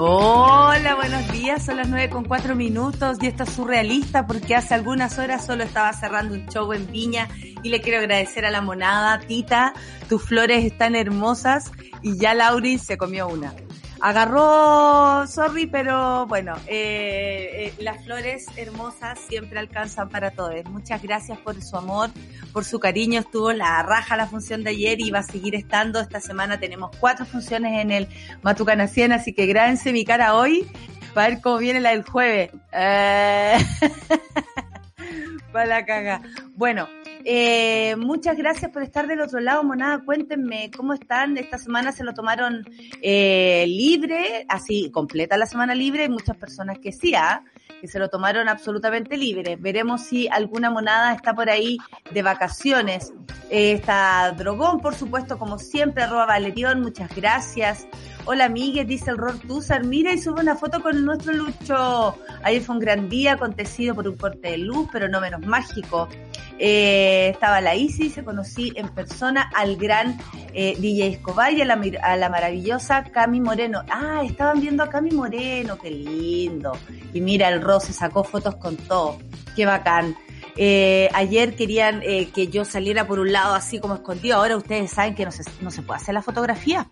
Hola, buenos días. Son las nueve con cuatro minutos y esto es surrealista porque hace algunas horas solo estaba cerrando un show en Viña y le quiero agradecer a la monada. Tita, tus flores están hermosas y ya Lauri se comió una agarró, sorry, pero bueno, eh, eh, las flores hermosas siempre alcanzan para todos. Muchas gracias por su amor, por su cariño. Estuvo la raja la función de ayer y va a seguir estando. Esta semana tenemos cuatro funciones en el Matucana 100, así que grábense mi cara hoy para ver cómo viene la del jueves. Eh... para la caga. Bueno, eh, muchas gracias por estar del otro lado, monada. Cuéntenme cómo están. Esta semana se lo tomaron eh, libre, así completa la semana libre. Hay muchas personas que sí, ¿ah? que se lo tomaron absolutamente libre. Veremos si alguna monada está por ahí de vacaciones. Eh, está Drogón, por supuesto, como siempre, arroba Valerión, muchas gracias. Hola Miguel, dice el Ror Tuzar, mira y sube una foto con nuestro Lucho. Ayer fue un gran día acontecido por un corte de luz, pero no menos mágico. Eh, estaba la Isis, se conocí en persona al gran eh, DJ Escobar y a la, la, maravillosa Cami Moreno. Ah, estaban viendo a Cami Moreno, qué lindo. Y mira, el Ro se sacó fotos con todo. Qué bacán. Eh, ayer querían eh, que yo saliera por un lado así como escondido. Ahora ustedes saben que no se, no se puede hacer las fotografías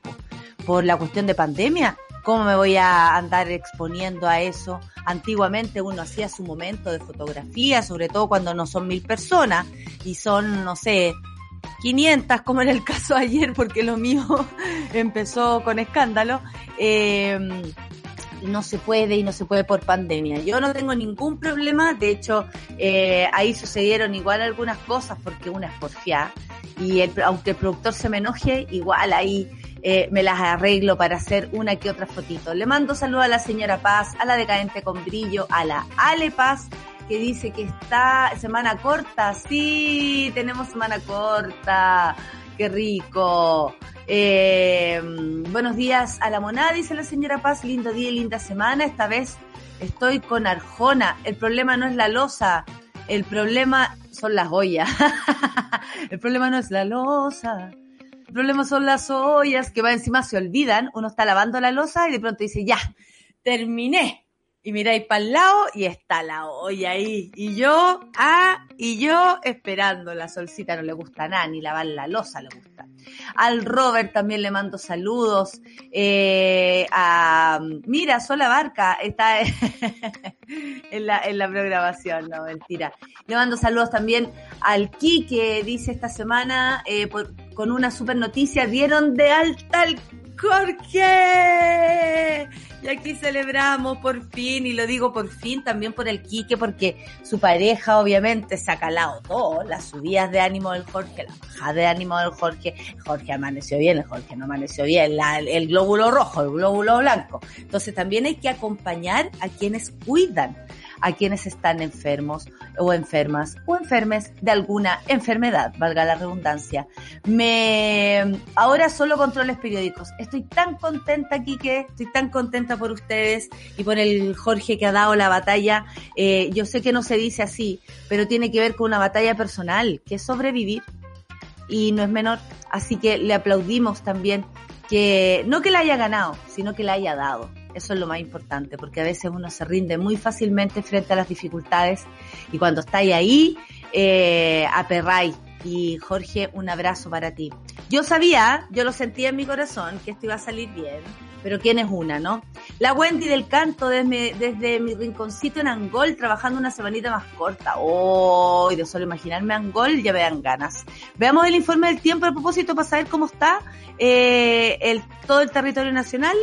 por la cuestión de pandemia. ¿Cómo me voy a andar exponiendo a eso? Antiguamente uno hacía su momento de fotografía, sobre todo cuando no son mil personas y son, no sé, 500, como en el caso ayer, porque lo mío empezó con escándalo. Eh, no se puede y no se puede por pandemia. Yo no tengo ningún problema, de hecho, eh, ahí sucedieron igual algunas cosas porque una es porfiada y el, aunque el productor se me enoje, igual ahí eh, me las arreglo para hacer una que otra fotito. Le mando saludo a la señora Paz, a la decadente con brillo, a la Ale Paz, que dice que está semana corta. Sí, tenemos semana corta. Qué rico. Eh, buenos días a la monada, dice la señora Paz. Lindo día y linda semana. Esta vez estoy con Arjona. El problema no es la losa. El problema son las ollas. el problema no es la losa. El problema son las ollas que va encima, se olvidan. Uno está lavando la losa y de pronto dice, ya, terminé. Y miráis para el lado y está la olla ahí. Y yo, ah, y yo esperando. La solcita no le gusta nada, ni lavar la losa le gusta. Al Robert también le mando saludos. Eh, a, mira, Sola Barca está en, la, en la programación, no, mentira. Le mando saludos también al Quique, dice esta semana, eh, por, con una super noticia, dieron de alta al Jorge. Y aquí celebramos por fin, y lo digo por fin también por el Quique, porque su pareja obviamente se ha calado todo, las subidas de ánimo del Jorge, la bajada de ánimo del Jorge, Jorge amaneció bien, el Jorge no amaneció bien, el, el glóbulo rojo, el glóbulo blanco. Entonces también hay que acompañar a quienes cuidan a quienes están enfermos o enfermas o enfermes de alguna enfermedad, valga la redundancia. Me ahora solo controles periódicos. Estoy tan contenta, Quique, estoy tan contenta por ustedes y por el Jorge que ha dado la batalla. Eh, yo sé que no se dice así, pero tiene que ver con una batalla personal, que es sobrevivir y no es menor. Así que le aplaudimos también que no que la haya ganado, sino que la haya dado. Eso es lo más importante, porque a veces uno se rinde muy fácilmente frente a las dificultades y cuando estáis ahí, eh, aperráis. Y Jorge, un abrazo para ti. Yo sabía, yo lo sentía en mi corazón, que esto iba a salir bien, pero ¿quién es una, no? La Wendy del canto desde, desde mi rinconcito en Angol, trabajando una semanita más corta. Oh, y de solo imaginarme Angol, ya me dan ganas. Veamos el informe del tiempo a propósito para saber cómo está eh, el, todo el territorio nacional.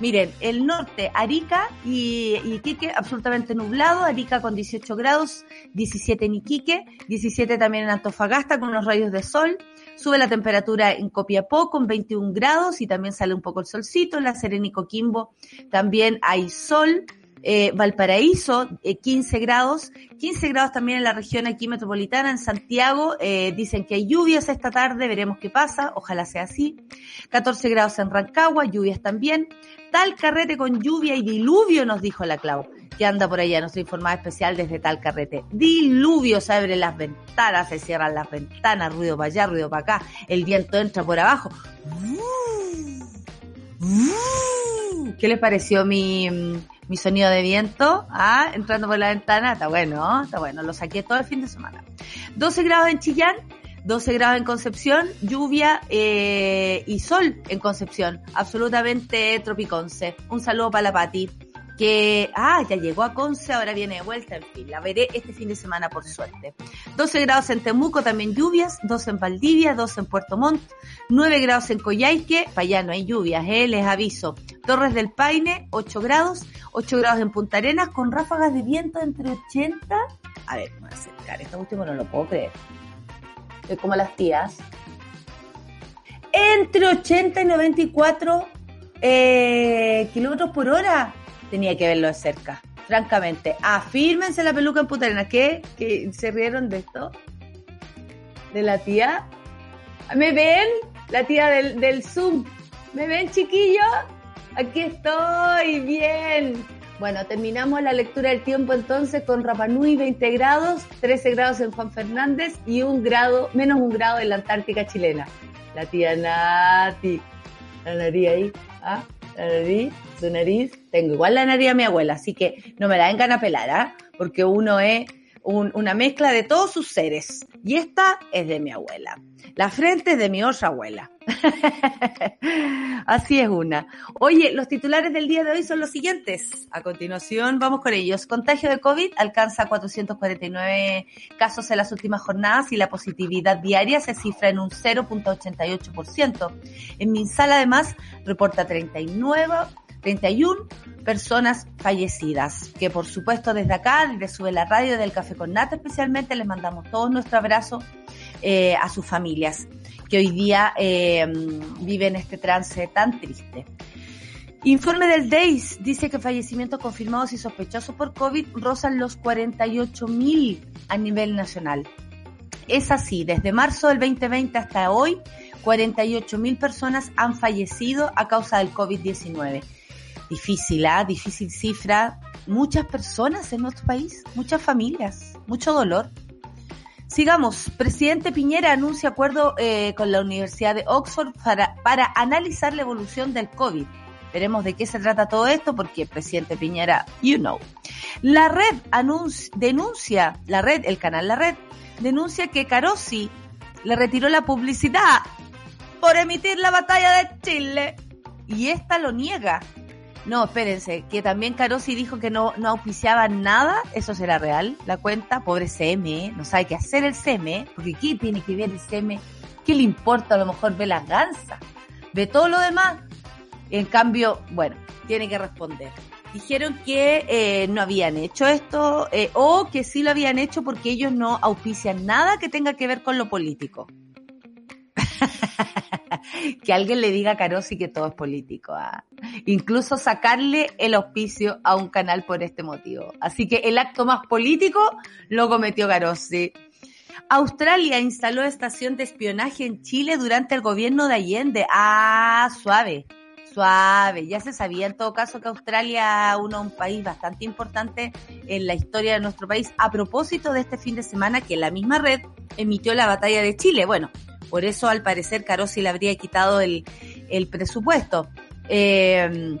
Miren, el norte, Arica y Iquique, absolutamente nublado, Arica con 18 grados, 17 en Iquique, 17 también en Antofagasta con unos rayos de sol, sube la temperatura en Copiapó con 21 grados y también sale un poco el solcito, en La Serena y Coquimbo también hay sol, eh, Valparaíso, 15 eh, grados, 15 grados también en la región aquí metropolitana, en Santiago, eh, dicen que hay lluvias esta tarde, veremos qué pasa, ojalá sea así, 14 grados en Rancagua, lluvias también, tal carrete con lluvia y diluvio, nos dijo la Clau, que anda por allá, nuestra informada especial desde tal carrete. Diluvio, se abren las ventanas, se cierran las ventanas, ruido para allá, ruido para acá, el viento entra por abajo. ¿Qué les pareció mi, mi sonido de viento, ah, entrando por la ventana, está bueno, está bueno, lo saqué todo el fin de semana. 12 grados en Chillán, 12 grados en Concepción, lluvia eh, y sol en Concepción, absolutamente tropiconce. Un saludo para la Pati que, ah, ya llegó a Conce, ahora viene de vuelta, en fin, la veré este fin de semana por suerte. 12 grados en Temuco, también lluvias, 12 en Valdivia, 12 en Puerto Montt, 9 grados en Coyhaique, para allá no hay lluvias, eh, les aviso. Torres del Paine, 8 grados, 8 grados en Punta Arenas, con ráfagas de viento entre 80, a ver, me voy a acercar, esto último no lo puedo creer. Estoy como las tías. Entre 80 y 94 eh, kilómetros por hora tenía que verlo de cerca. Francamente, afírmense la peluca en Putarena. ¿Qué? ¿Que se rieron de esto? ¿De la tía? ¿Me ven? La tía del, Zoom. ¿Me ven, chiquillos? Aquí estoy, bien. Bueno, terminamos la lectura del tiempo entonces con Rapanui 20 grados, 13 grados en Juan Fernández y un grado, menos un grado en la Antártica chilena. La tía Nati, la nariz ahí, ¿ah? La nariz, su nariz, tengo igual la nariz a mi abuela, así que no me la vengan a pelar, ¿ah? Porque uno es una mezcla de todos sus seres. Y esta es de mi abuela. La frente es de mi otra abuela. Así es una. Oye, los titulares del día de hoy son los siguientes. A continuación vamos con ellos. Contagio de COVID alcanza 449 casos en las últimas jornadas y la positividad diaria se cifra en un 0.88%. En Minsal además reporta 39 31 personas fallecidas, que por supuesto desde acá, desde Sube la Radio del Café con Nata especialmente, les mandamos todo nuestro abrazo eh, a sus familias que hoy día eh, viven este trance tan triste. Informe del DEIS dice que fallecimientos confirmados y sospechosos por COVID rozan los 48 mil a nivel nacional. Es así, desde marzo del 2020 hasta hoy, 48 mil personas han fallecido a causa del COVID-19 difícil, ¿ah? Difícil cifra. Muchas personas en nuestro país, muchas familias, mucho dolor. Sigamos. Presidente Piñera anuncia acuerdo eh, con la Universidad de Oxford para, para analizar la evolución del COVID. Veremos de qué se trata todo esto porque presidente Piñera, you know. La red denuncia, la red, el canal La Red, denuncia que Carosi le retiró la publicidad por emitir la batalla de Chile y esta lo niega. No, espérense, que también Carosi dijo que no, no auspiciaba nada, eso será real, la cuenta, pobre CM, no sabe qué hacer el CM, porque ¿qué tiene que ver el CM? ¿Qué le importa? A lo mejor ve la ganza, ve todo lo demás. En cambio, bueno, tiene que responder. Dijeron que eh, no habían hecho esto eh, o que sí lo habían hecho porque ellos no auspician nada que tenga que ver con lo político. que alguien le diga a Carosi que todo es político. ¿ah? Incluso sacarle el auspicio a un canal por este motivo. Así que el acto más político lo cometió Carosi. Australia instaló estación de espionaje en Chile durante el gobierno de Allende. Ah, suave, suave. Ya se sabía en todo caso que Australia es un país bastante importante en la historia de nuestro país. A propósito de este fin de semana que la misma red emitió la batalla de Chile. Bueno, por eso, al parecer, Carosi le habría quitado el, presupuesto. Eh,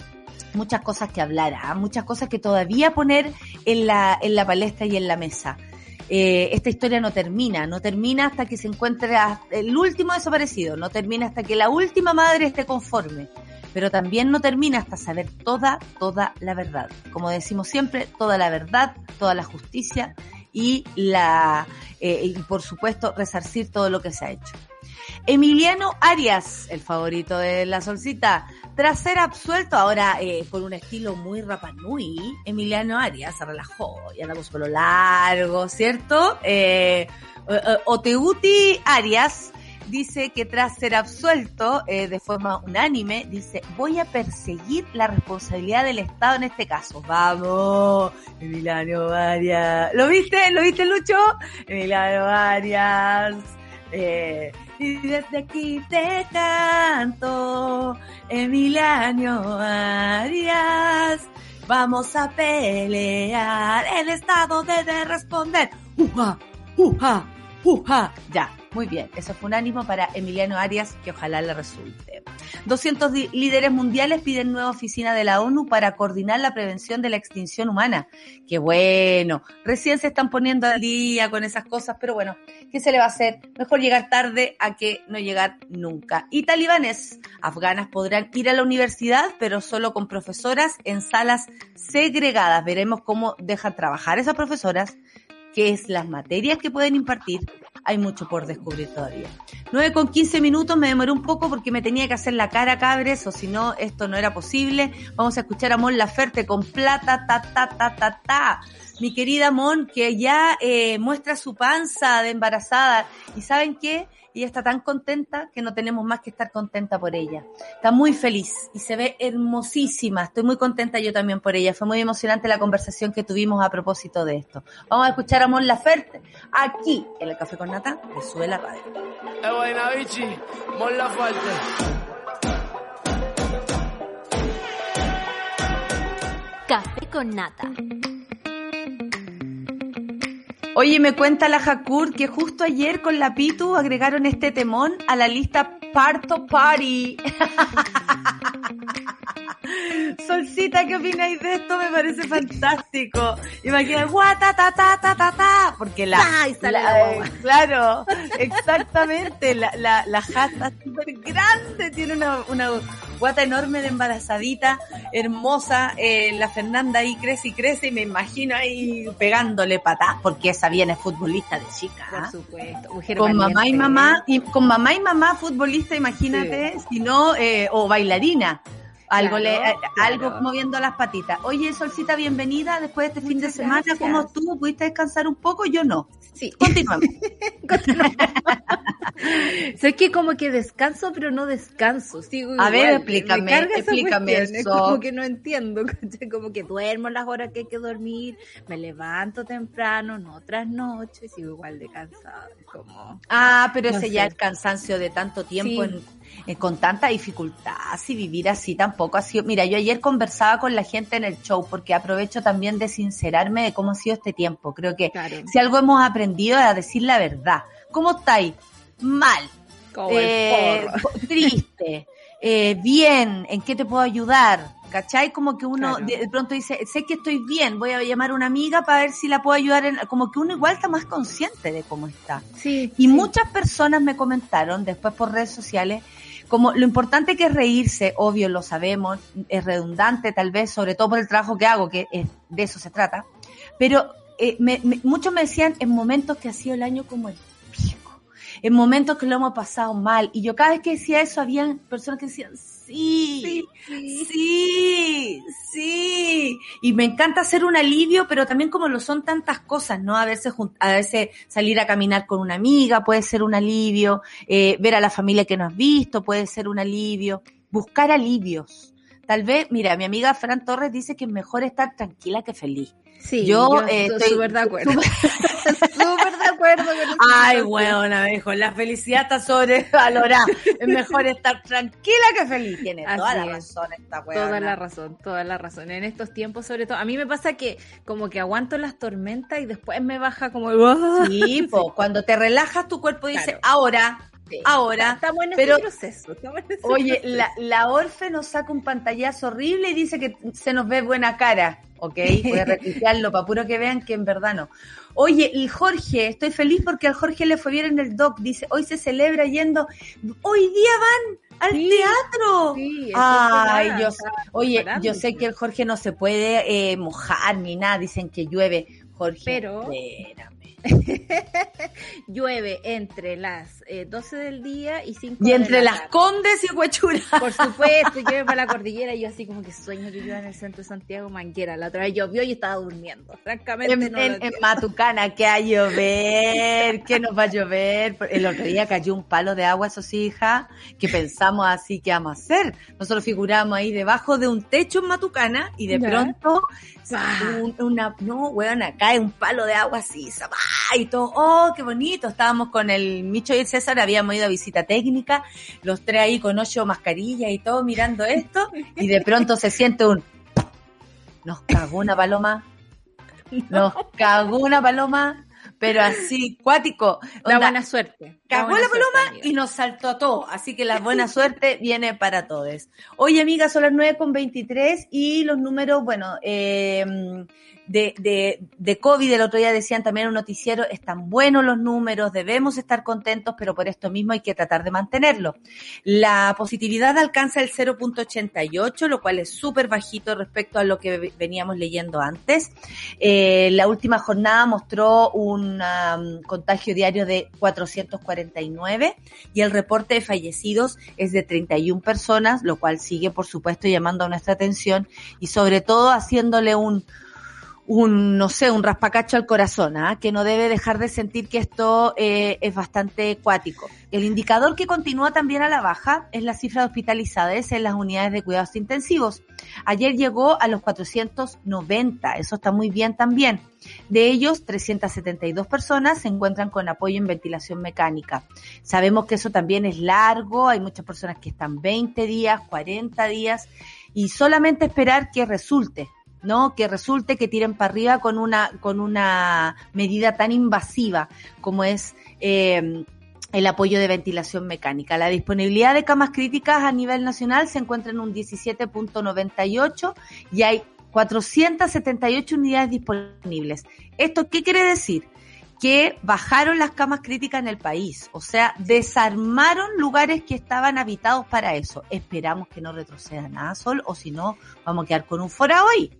muchas cosas que hablar, ¿ah? muchas cosas que todavía poner en la, en la palestra y en la mesa. Eh, esta historia no termina, no termina hasta que se encuentre el último desaparecido, no termina hasta que la última madre esté conforme, pero también no termina hasta saber toda, toda la verdad. Como decimos siempre, toda la verdad, toda la justicia y la, eh, y por supuesto resarcir todo lo que se ha hecho. Emiliano Arias, el favorito de la solcita, tras ser absuelto ahora eh, con un estilo muy rapanui, Emiliano Arias se relajó y andamos con lo largo, ¿cierto? Eh, Oteuti Arias dice que tras ser absuelto eh, de forma unánime, dice, voy a perseguir la responsabilidad del Estado en este caso. Vamos, Emiliano Varias. ¿Lo viste? ¿Lo viste, Lucho? Emiliano Varias. Eh, y desde aquí te canto, Emiliano Arias. Vamos a pelear, el Estado debe responder. ¡Uja! ¡Uja! ¡Uja! Ya, muy bien. Eso fue un ánimo para Emiliano Arias, que ojalá le resulte. 200 líderes mundiales piden nueva oficina de la ONU para coordinar la prevención de la extinción humana. Qué bueno. Recién se están poniendo al día con esas cosas, pero bueno, ¿qué se le va a hacer? Mejor llegar tarde a que no llegar nunca. Y talibanes afganas podrán ir a la universidad, pero solo con profesoras en salas segregadas. Veremos cómo dejan trabajar esas profesoras qué es las materias que pueden impartir, hay mucho por descubrir todavía. 9 con 15 minutos, me demoré un poco porque me tenía que hacer la cara cabres, o si no, esto no era posible. Vamos a escuchar a Mon Laferte con plata, ta, ta, ta, ta, ta. Mi querida Mon, que ya eh, muestra su panza de embarazada. ¿Y saben qué? Ella está tan contenta que no tenemos más que estar contenta por ella. Está muy feliz y se ve hermosísima. Estoy muy contenta yo también por ella. Fue muy emocionante la conversación que tuvimos a propósito de esto. Vamos a escuchar a Mon Laferte aquí en el Café con Nata de Suela Radio. Mon Laferte. Café con Nata. Oye, me cuenta la Jacur que justo ayer con la Pitu agregaron este temón a la lista Parto Party. Solcita, ¿qué opináis de esto? Me parece fantástico. Imagina, guata, ta, ta, ta, ta, ta, porque la, claro, exactamente, la, la, la jata súper grande, tiene una, una guata enorme de embarazadita, hermosa, eh, la Fernanda ahí crece y crece y me imagino ahí pegándole patas, porque esa bien es futbolista de chica. Por ¿ah? supuesto, con mamá y mamá, y con mamá y mamá futbolista, imagínate, si no, eh, o bailarina algo le, eh, algo moviendo las patitas. Oye, Solcita, bienvenida después de este fin de semana. ¿Cómo estuvo? ¿Pudiste descansar un poco? Yo no. Sí. Continuamos. Sé que como que descanso, pero no descanso. Sigo A ver, explícame, explícame eso. como que no entiendo, como que duermo las horas que hay que dormir, me levanto temprano, no otras noches, sigo igual de cansada. Como, ah, pero ese ya el cansancio de tanto tiempo en eh, con tanta dificultad, si vivir así tampoco ha sido. Mira, yo ayer conversaba con la gente en el show porque aprovecho también de sincerarme de cómo ha sido este tiempo. Creo que si algo hemos aprendido es a decir la verdad. ¿Cómo estáis? Mal. Eh, triste. Eh, bien, ¿en qué te puedo ayudar? ¿Cachai? Como que uno de pronto dice, sé que estoy bien, voy a llamar a una amiga para ver si la puedo ayudar. En... Como que uno igual está más consciente de cómo está. Sí, y muchas personas me comentaron después por redes sociales como lo importante que es reírse, obvio, lo sabemos, es redundante tal vez, sobre todo por el trabajo que hago, que de eso se trata, pero eh, muchos me decían en momentos que ha sido el año como el en momentos que lo hemos pasado mal, y yo cada vez que decía eso, habían personas que decían, sí, sí, sí, Y me encanta hacer un alivio, pero también como lo son tantas cosas, ¿no? A veces, a veces salir a caminar con una amiga puede ser un alivio, eh, ver a la familia que no has visto puede ser un alivio, buscar alivios. Tal vez, mira, mi amiga Fran Torres dice que es mejor estar tranquila que feliz. Sí, yo, eh, estoy súper de acuerdo. Súper de acuerdo con eso. Ay, bueno, dijo, la felicidad está sobrevalorada. es mejor estar tranquila que feliz. Tiene toda la razón esta weona. Toda la razón, toda la razón. En estos tiempos, sobre todo, a mí me pasa que como que aguanto las tormentas y después me baja como el... Sí, po, cuando te relajas tu cuerpo dice, ahora, ahora. Estamos en pero, proceso. oye, La, la Orfe nos saca un pantallazo horrible y dice que se nos ve buena cara. ¿ok? Voy a retuitearlo para puro que vean que en verdad no. Oye, y Jorge, estoy feliz porque al Jorge le fue bien en el doc. Dice, hoy se celebra yendo, hoy día van al teatro. Sí, Ay, yo, oye, yo sé que el Jorge no se puede eh, mojar ni nada, dicen que llueve. Jorge, pero. llueve entre las eh, 12 del día y 5 Y de entre la las tarde. condes y huechuras. Por supuesto, llueve para la cordillera y yo así como que sueño que llueva en el centro de Santiago, Manguera. La otra vez llovió y estaba durmiendo. Francamente En, no lo en- en entiendo. Matucana, que a llover, que nos va a llover. El otro día cayó un palo de agua, eso sí, hija, que pensamos así, ¿qué vamos a hacer? Nosotros figuramos ahí debajo de un techo en Matucana y de Ya. pronto. Un- una, no, weón, cae un palo de agua así, ¡zapá! y todo, oh, qué bonito. Estábamos con el Micho y el César, habíamos ido a visita técnica, los tres ahí con ocho mascarillas y todo mirando esto, y de pronto se siente un, nos cagó una paloma, nos cagó una paloma, pero así, cuático. La buena suerte. Cagó buena la paloma suerte, amiga. y nos saltó a todos. Así que la buena suerte viene para todos. Hoy, amigas, son las 9 con 23 y los números, bueno, eh, de, de, de COVID, el otro día decían también en un noticiero, están buenos los números, debemos estar contentos, pero por esto mismo hay que tratar de mantenerlo. La positividad alcanza el 0.88, lo cual es súper bajito respecto a lo que veníamos leyendo antes. Eh, la última jornada mostró un um, contagio diario de 449 y el reporte de fallecidos es de 31 personas, lo cual sigue, por supuesto, llamando nuestra atención y sobre todo haciéndole un un, no sé, un raspacacho al corazón, ¿ah? que no debe dejar de sentir que esto eh, es bastante cuático. El indicador que continúa también a la baja es la cifra de hospitalizadas en las unidades de cuidados intensivos. Ayer llegó a los 490, eso está muy bien también. De ellos, 372 personas se encuentran con apoyo en ventilación mecánica. Sabemos que eso también es largo, hay muchas personas que están 20 días, 40 días, y solamente esperar que resulte, ¿no? Que resulte que tiren para arriba con una, con una medida tan invasiva como es eh, el apoyo de ventilación mecánica. La disponibilidad de camas críticas a nivel nacional se encuentra en un 17.98 y hay 478 unidades disponibles. ¿Esto qué quiere decir? que bajaron las camas críticas en el país, o sea, desarmaron lugares que estaban habitados para eso. Esperamos que no retroceda nada, Sol, o si no, vamos a quedar con un fora hoy.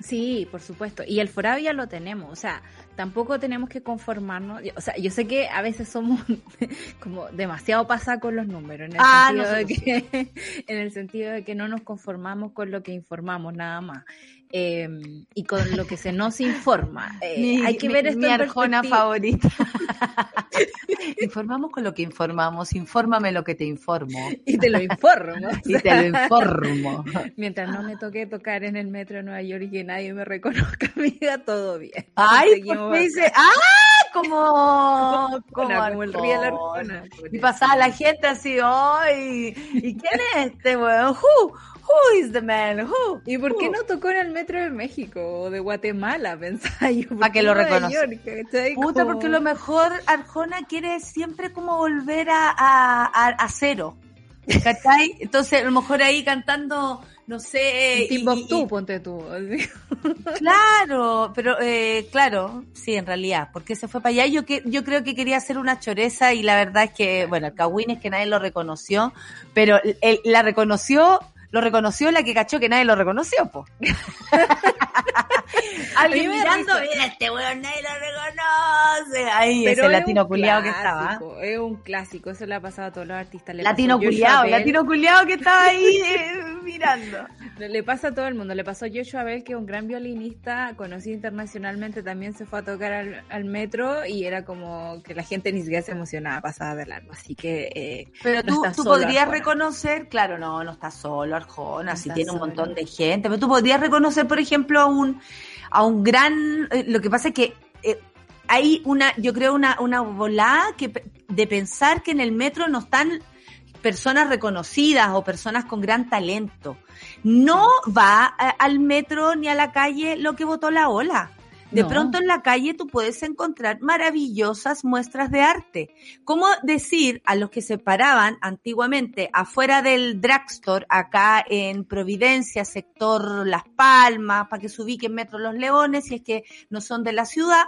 Sí, por supuesto. Y el forado ya lo tenemos. O sea, tampoco tenemos que conformarnos. O sea, yo sé que a veces somos como demasiado pasados con los números. En el, Ah, sentido de que, en el sentido de que no nos conformamos con lo que informamos nada más. Eh, y con lo que se nos informa. Eh, hay que ver esto mi en arjona favorita. Informamos con lo que informamos, infórmame lo que te informo. Y te lo informo. Y te lo informo. Mientras no me toque tocar en el metro de Nueva York y que nadie me reconozca, amiga, todo bien. Ay, ¿por qué dice, ah, como, como, Arjona, como el la Arjona. Y pasaba la gente así, ay, ¿y quién es este weón? Who is the man? Who? ¿Y por qué no tocó en el metro de México o de Guatemala? Pensaba yo. ¿Por Pa' que lo reconozca. Puta, porque lo mejor Arjona quiere siempre como volver a, a, a, a cero. ¿Cachai? Entonces, a lo mejor ahí cantando, no sé. Timbuktu, ponte tú. Claro, pero eh, claro, sí, en realidad, porque se fue para allá. Yo que yo creo que quería hacer una choreza y la verdad es que, bueno, el Kawin es que nadie lo reconoció, pero él la reconoció, lo reconoció la que cachó que nadie lo reconoció, po. Alguien mirando, mira, este weón nadie lo reconoce. Ahí, Pero ese es latino culiado que estaba. Es un clásico, eso le ha pasado a todos los artistas. Le Latino culiado, latino culiado que estaba ahí eh, mirando. Le pasa a todo el mundo. Le pasó a Joshua Bell, que es un gran violinista, conocido internacionalmente, también se fue a tocar al, al metro y era como que la gente ni siquiera se emocionaba, pasaba de largo. Así que eh, Pero No tú, tú podrías reconocer, claro, no, no está solo Arjona, está tiene un montón de gente, pero tú podrías reconocer, por ejemplo, a un, a un gran, eh, lo que pasa es que eh, hay una, yo creo, una, una volada que, de pensar que en el metro no están personas reconocidas o personas con gran talento. No va eh, al metro ni a la calle lo que votó la ola. De No. pronto en la calle tú puedes encontrar maravillosas muestras de arte. ¿Cómo decir a los que se paraban antiguamente afuera del drugstore, acá en Providencia, sector Las Palmas, para que se ubiquen Metro Los Leones, si es que no son de la ciudad,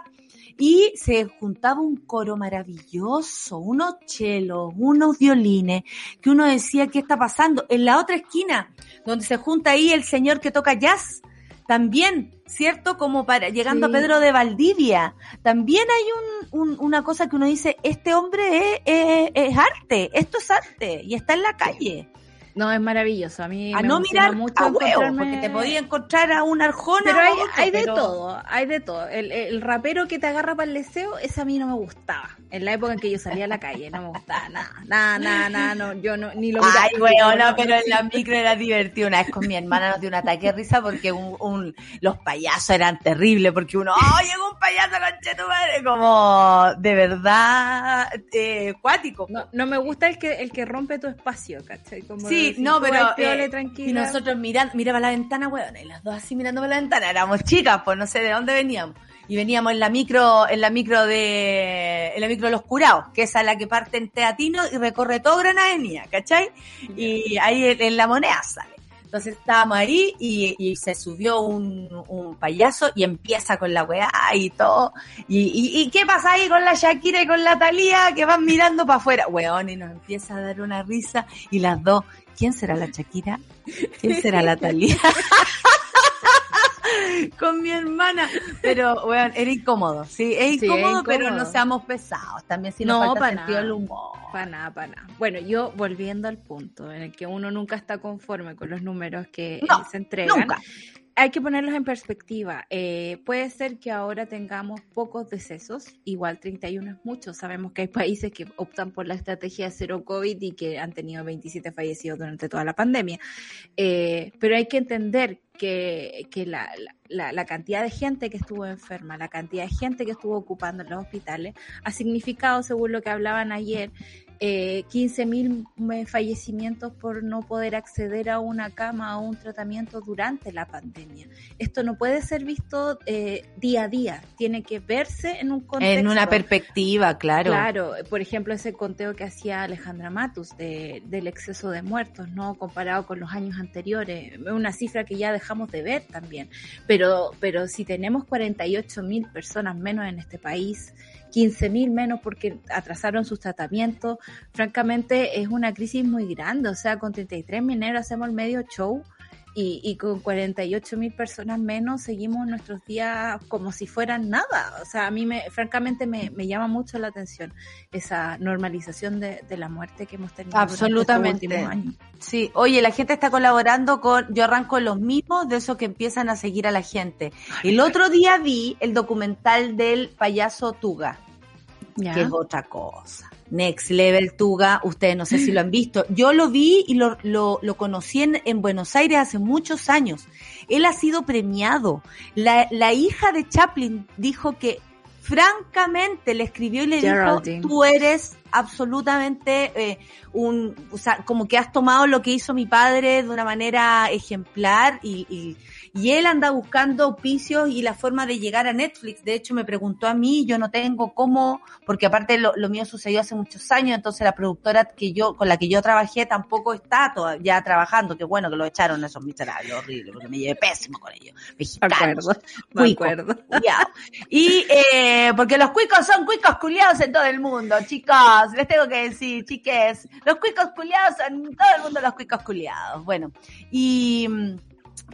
y se juntaba un coro maravilloso, unos chelos, unos violines, que uno decía, ¿qué está pasando? En la otra esquina, donde se junta ahí el señor que toca jazz, también, ¿cierto? Como para llegando Sí. a Pedro de Valdivia, también hay un, un- una cosa que uno dice, este hombre es, es- es arte, esto es arte, y está en la calle. No, es maravilloso. A mí A me no mirar mucho a huevo, porque te podía encontrar a un arjona Pero hay, otro, hay de pero- todo, hay de todo. El, el rapero que te agarra para el deseo, ese a mí no me gustaba. En la época en que yo salía a la calle, no me gustaba nada, nada, nada, nada, no, yo no, ni lo miraba. Ay, weón, no, no, pero en la micro era divertido. Una vez con mi hermana nos dio un ataque de risa porque un, un- los payasos eran terribles, porque uno, ¡oh, llegó un payaso, conche tu madre! Como, de verdad, eh, cuático. No, no me gusta el que el que rompe tu espacio, ¿cachai? Como Sí, no, pero, eh. Y nosotros mirando, miraba la ventana, weón, y las dos así mirando por la ventana, éramos chicas, pues no sé de dónde veníamos. Y veníamos en la micro, en la micro de, en la micro de los curados, que es a la que parte en Teatino y recorre todo Gran Avenida, ¿cachai? Y ahí en, en la moneda sale. Entonces estábamos ahí y, y se subió un, un payaso y empieza con la weá y todo. Y, y, y qué pasa ahí con la Shakira y con la Talía que van mirando para afuera? Weón, y nos empieza a dar una risa y las dos, ¿quién será la Shakira? ¿Quién será la Talía? con mi hermana. Pero, weón, era incómodo. Sí, es Sí, incómodo, es pero incómodo. no seamos pesados. También si nos No, falta sentido nada. del humor. Para nada, para nada. Bueno, yo volviendo al punto en el que uno nunca está conforme con los números que No, se entregan. Nunca. Hay que ponerlos en perspectiva. Eh, puede ser que ahora tengamos pocos decesos, igual 31 es mucho. Sabemos que hay países que optan por la estrategia cero COVID y que han tenido 27 fallecidos durante toda la pandemia. Eh, pero hay que entender que, que la, la- la cantidad de gente que estuvo enferma, la cantidad de gente que estuvo ocupando los hospitales, ha significado, según lo que hablaban ayer, eh, 15.000 fallecimientos por no poder acceder a una cama o un tratamiento durante la pandemia. Esto no puede ser visto eh, día a día, tiene que verse en un contexto. En una perspectiva, claro. Claro, por ejemplo, ese conteo que hacía Alejandra Matus de, del exceso de muertos, ¿no? Comparado con los años anteriores, es una cifra que ya dejamos de ver también. Pero, pero si tenemos 48 mil personas menos en este país, 15 mil menos porque atrasaron sus tratamientos, francamente es una crisis muy grande. O sea, con 33 mineros hacemos el medio show. Y, y con 48 mil personas menos seguimos nuestros días como si fueran nada. O sea, a mí me, francamente me, me llama mucho la atención esa normalización de, de la muerte que hemos tenido. estos Absolutamente. últimos años. Sí, oye, la gente está colaborando con, yo arranco los mismos de esos que empiezan a seguir a la gente. El otro día vi el documental del payaso Tuga, Ya. que es otra cosa. Next Level Tuga, ustedes no sé si lo han visto. Yo lo vi y lo, lo, lo conocí en, en Buenos Aires hace muchos años. Él ha sido premiado. La, la hija de Chaplin dijo que francamente le escribió y le Geraldine. dijo, tú eres absolutamente eh, un, o sea, como que has tomado lo que hizo mi padre de una manera ejemplar y, y, y él anda buscando auspicios y la forma de llegar a Netflix. De hecho, me preguntó a mí, yo no tengo cómo, porque aparte lo, lo mío sucedió hace muchos años, entonces la productora que yo, con la que yo trabajé tampoco está todavía trabajando, que bueno que lo echaron esos miserables, horrible, porque me llevé pésimo con ellos. Me Mexicanos. acuerdo. Me Cuico. acuerdo. Y eh, porque los cuicos son cuicos culiados en todo el mundo, chicos. Les tengo que decir, chiques. Los cuicos culiados en todo el mundo, los cuicos culiados. Bueno, y mm,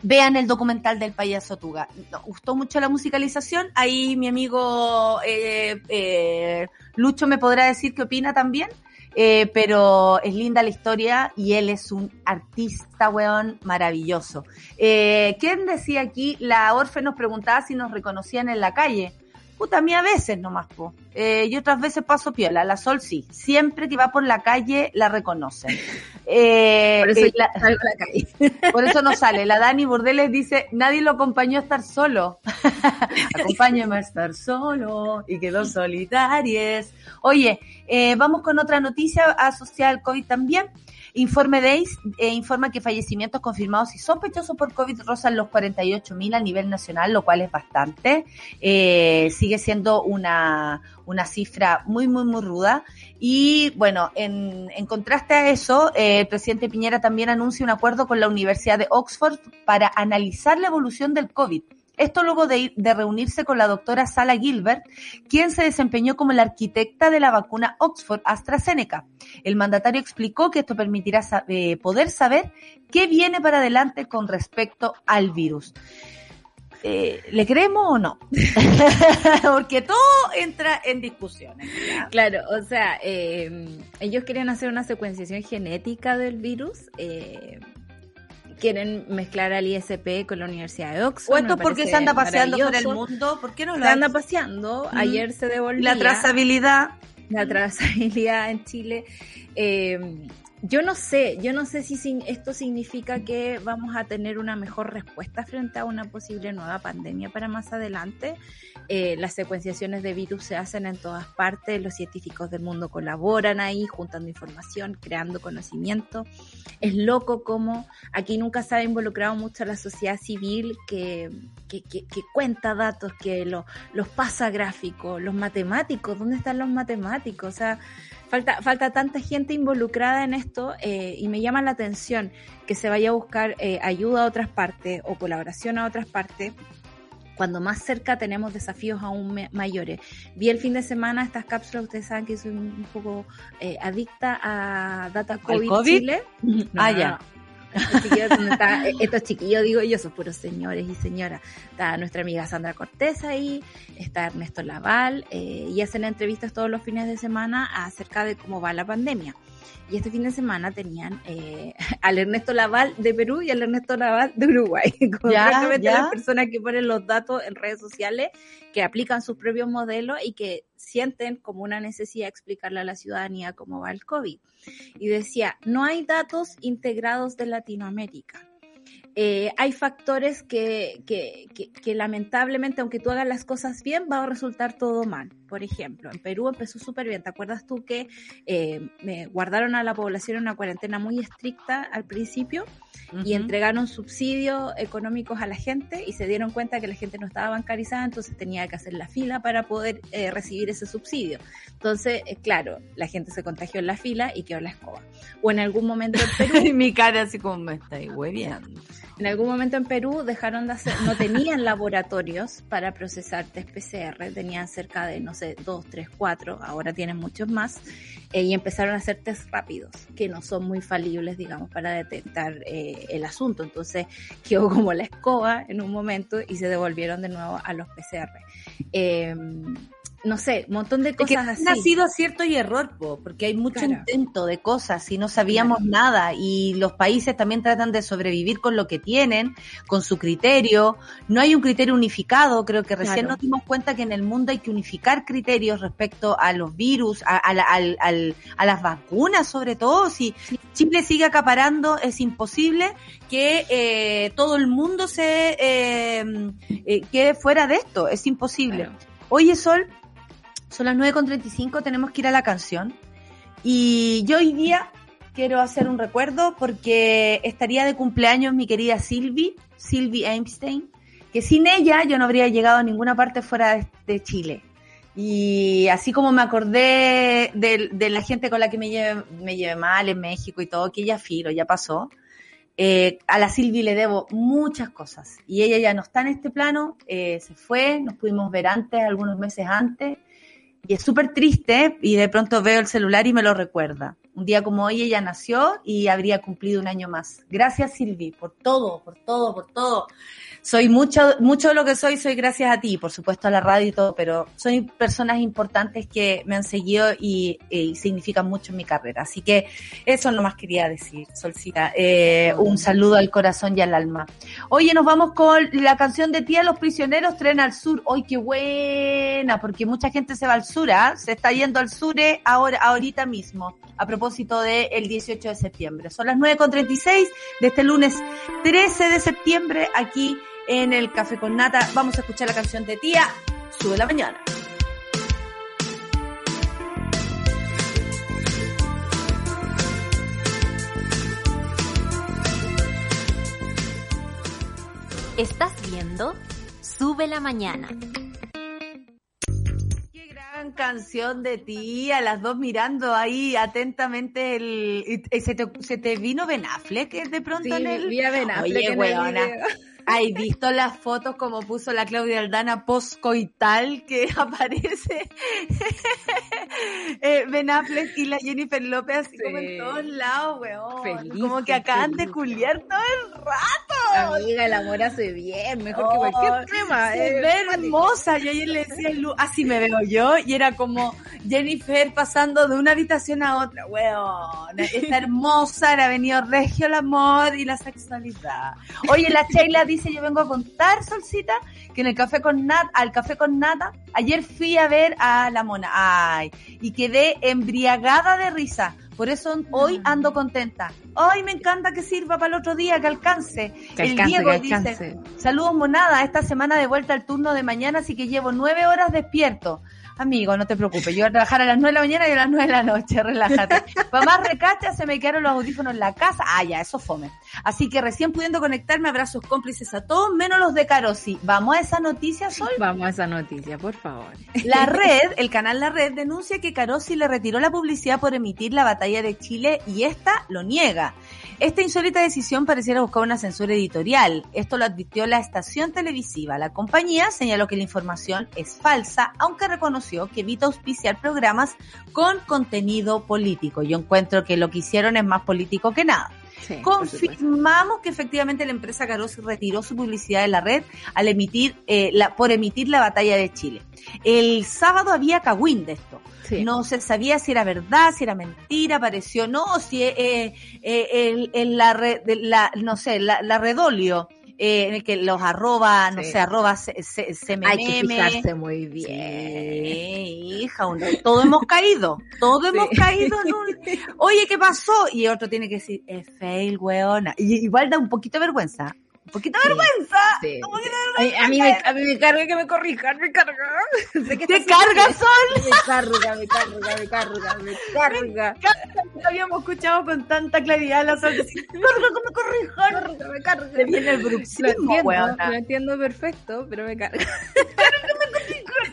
vean el documental del payaso Tuga. Nos gustó mucho la musicalización. Ahí mi amigo eh, eh, Lucho me podrá decir qué opina también. Eh, pero es linda la historia y él es un artista, weón, maravilloso. Eh, ¿Quién decía aquí? La Orfe nos preguntaba si nos reconocían en la calle. Puta, a mí a veces nomás, po. Eh, y otras veces paso piola. La Sol sí. Siempre que va por la calle la reconocen. Eh, Por eso eh, yo la- salgo a la calle. por eso no sale. La Dani Burdeles dice, nadie lo acompañó a estar solo. Acompáñame a estar solo y quedó solitarias. Oye, eh, vamos con otra noticia asociada al COVID también. Informe DEIS eh, informa que fallecimientos confirmados y sospechosos por COVID rozan los 48.000 a nivel nacional, lo cual es bastante. Eh, sigue siendo una, una cifra muy, muy, muy ruda. Y bueno, en, en contraste a eso, eh, el presidente Piñera también anuncia un acuerdo con la Universidad de Oxford para analizar la evolución del COVID. Esto luego de, ir- de reunirse con la doctora Sala Gilbert, quien se desempeñó como la arquitecta de la vacuna Oxford AstraZeneca. El mandatario explicó que esto permitirá eh, poder saber qué viene para adelante con respecto al virus. eh, ¿le creemos o no? Porque todo entra en discusiones. Claro, o sea, eh, ellos quieren hacer una secuenciación genética del virus. Quieren mezclar al ISP con la Universidad de Oxford. ¿O esto porque se anda paseando por el mundo? ¿Por qué no lo Se anda paseando. Ayer se devolvió. La trazabilidad. La trazabilidad en Chile. Eh, yo no sé, yo no sé si esto significa que vamos a tener una mejor respuesta frente a una posible nueva pandemia para más adelante. Eh, las secuenciaciones de virus se hacen en todas partes, los científicos del mundo colaboran ahí, juntando información, creando conocimiento. Es loco como aquí nunca se ha involucrado mucho la sociedad civil que, cuenta datos, que lo, los pasa gráficos, los matemáticos, ¿dónde están los matemáticos? O sea, falta, falta tanta gente involucrada en esto eh, y me llama la atención que se vaya a buscar eh, ayuda a otras partes o colaboración a otras partes cuando más cerca tenemos desafíos aún mayores. Vi el fin de semana estas cápsulas, ustedes saben que soy un poco eh, adicta a Data COVID, Chile. ah, ya. Eh, estos chiquillos, digo yo, son puros señores y señoras. Está nuestra amiga Sandra Cortés ahí, está Ernesto Laval, eh, y hacen entrevistas todos los fines de semana acerca de cómo va la pandemia. Y este fin de semana tenían eh, al Ernesto Laval de Perú y al Ernesto Laval de Uruguay. ya, las personas que ponen los datos en redes sociales, que aplican sus propios modelos y que sienten como una necesidad explicarle a la ciudadanía cómo va el COVID. Y decía, no hay datos integrados de Latinoamérica eh, hay factores que, que, que, lamentablemente, aunque tú hagas las cosas bien, va a resultar todo mal. Por ejemplo, en Perú empezó súper bien. ¿Te acuerdas tú que eh, me guardaron a la población en una cuarentena muy estricta al principio y entregaron subsidios económicos a la gente y se dieron cuenta que la gente no estaba bancarizada, entonces tenía que hacer la fila para poder eh, recibir ese subsidio. Entonces, claro, la gente se contagió en la fila y quedó en la escoba. O en algún momento en Perú... Mi cara así como me está hueviando. En algún momento en Perú dejaron de hacer, no tenían laboratorios para procesar test PCR, tenían cerca de, no sé, dos, tres, cuatro, ahora tienen muchos más, eh, y empezaron a hacer test rápidos, que no son muy falibles, digamos, para detectar eh, el asunto. Entonces quedó como la escoba en un momento y se devolvieron de nuevo a los PCR. Eh, no sé, un montón de cosas así. Ha sido acierto y error, porque hay mucho intento de cosas y no sabíamos nada y los países también tratan de sobrevivir con lo que tienen, con su criterio. No hay un criterio unificado, creo que recién nos dimos cuenta que en el mundo hay que unificar criterios respecto a los virus, a, a, las vacunas sobre todo. Si Chile sigue acaparando, es imposible que eh, todo el mundo se eh, eh, quede fuera de esto, es imposible. Oye, Sol, son las 9.35, tenemos que ir a la canción. Y yo hoy día quiero hacer un recuerdo porque estaría de cumpleaños mi querida Silvi, Silvi Einstein, que sin ella yo no habría llegado a ninguna parte fuera de, Chile. Y así como me acordé de, la gente con la que me lleve, me lleve mal en México y todo, que ya filo, ya pasó, eh, a la Silvi le debo muchas cosas. Y ella ya no está en este plano, eh, se fue, nos pudimos ver antes, algunos meses antes, y es súper triste y de pronto veo el celular y me lo recuerda. Un día como hoy ella nació y habría cumplido un año más. Gracias Silvi por todo, por todo, por todo soy mucho, mucho de lo que soy, soy gracias a ti, por supuesto a la radio y todo, pero soy personas importantes que me han seguido y, significan mucho en mi carrera. Así que eso nomás quería decir, Solcita. Eh, un saludo al corazón y al alma. Oye, nos vamos con la canción de Tía Los Prisioneros, Tren al Sur. ¡Ay, qué buena! Porque mucha gente se va al sur, ¿ah? Se está yendo al sur eh, ahora, ahorita mismo, del el 18 de septiembre. Son las 9.36 de este lunes 13 de septiembre aquí en el Café con Nata. Vamos a escuchar la canción de Tía, Sube la Mañana. Estás viendo Sube la Mañana. Gran canción de ti, a las dos mirando ahí atentamente el... ¿Se te, se te vino Ben Affleck de pronto en el... Vi a ben Affleck Oye, en ¿Hay visto las fotos como puso la Claudia Aldana post-coital que aparece eh, Ben Affleck y la Jennifer López así como en todos lados, weón? como que acaban de culiar todo el rato. Amiga, el amor hace bien, mejor que cualquier Oh, crema. Se eh, ve hermosa. Yo ayer le decía Lu, así me veo yo, y era como Jennifer pasando de una habitación a otra. Weón, está hermosa, ha venido regio el amor y la sexualidad. Oye, la Sheila dice, yo vengo a contar, Solcita, que en el café con nata, al café con nata, ayer fui a ver a la mona, ay, y quedé embriagada de risa. Por eso hoy ando contenta. Ay, me encanta que sirva para el otro día, que alcance. Que el alcance, Diego que dice. Saludos monada, esta semana de vuelta al turno de mañana, así que llevo nueve horas despierto. Amigo, no te preocupes, yo voy a trabajar a las nueve de la mañana y a las nueve de la noche, relájate. Más recacha, se me quedaron los audífonos en la casa. Ah, ya, eso fome. Así que recién pudiendo conectarme, abrazos cómplices a todos, menos los de Carosi. ¿Vamos a esa noticia, Sol? Vamos a esa noticia, por favor. La red, el canal La Red, denuncia que Carosi le retiró la publicidad por emitir la batalla de Chile y esta lo niega. Esta insólita decisión pareciera buscar una censura editorial. Esto lo advirtió la estación televisiva. La compañía señaló que la información es falsa, aunque reconoció que evita auspiciar programas con contenido político. Yo encuentro que lo que hicieron es más político que nada. Sí. Confirmamos que efectivamente la empresa Carosi retiró su publicidad de la red al emitir, eh, la, por emitir la batalla de Chile. El sábado había cagüín de esto. Sí. No se sabía si era verdad, si era mentira, pareció no, si eh, eh, el, el- la, red, la, no sé, la, la redolio, eh, en el que los arroba, no Sí. sé, arroba se, se, se Hay que fijarse muy bien. Sí, hija, uno- todo hemos caído, todo hemos caído en un, oye, ¿qué pasó? Y otro tiene que decir, es fail, weona. Y igual da un poquito de vergüenza, de Sí, vergüenza. sí, un poquito sí. A, a mí me, a mí me carga que me corrijan, me carga. Sé que ¿Te carga, haciendo- Sol? Me carga, me carga, me carga, me carga. No habíamos escuchado con tanta claridad la Sol decir, "Carga, que me corrijan. Carga, me carga. Se viene el Lo bruxismo, entiendo, weona. lo entiendo perfecto, pero me carga.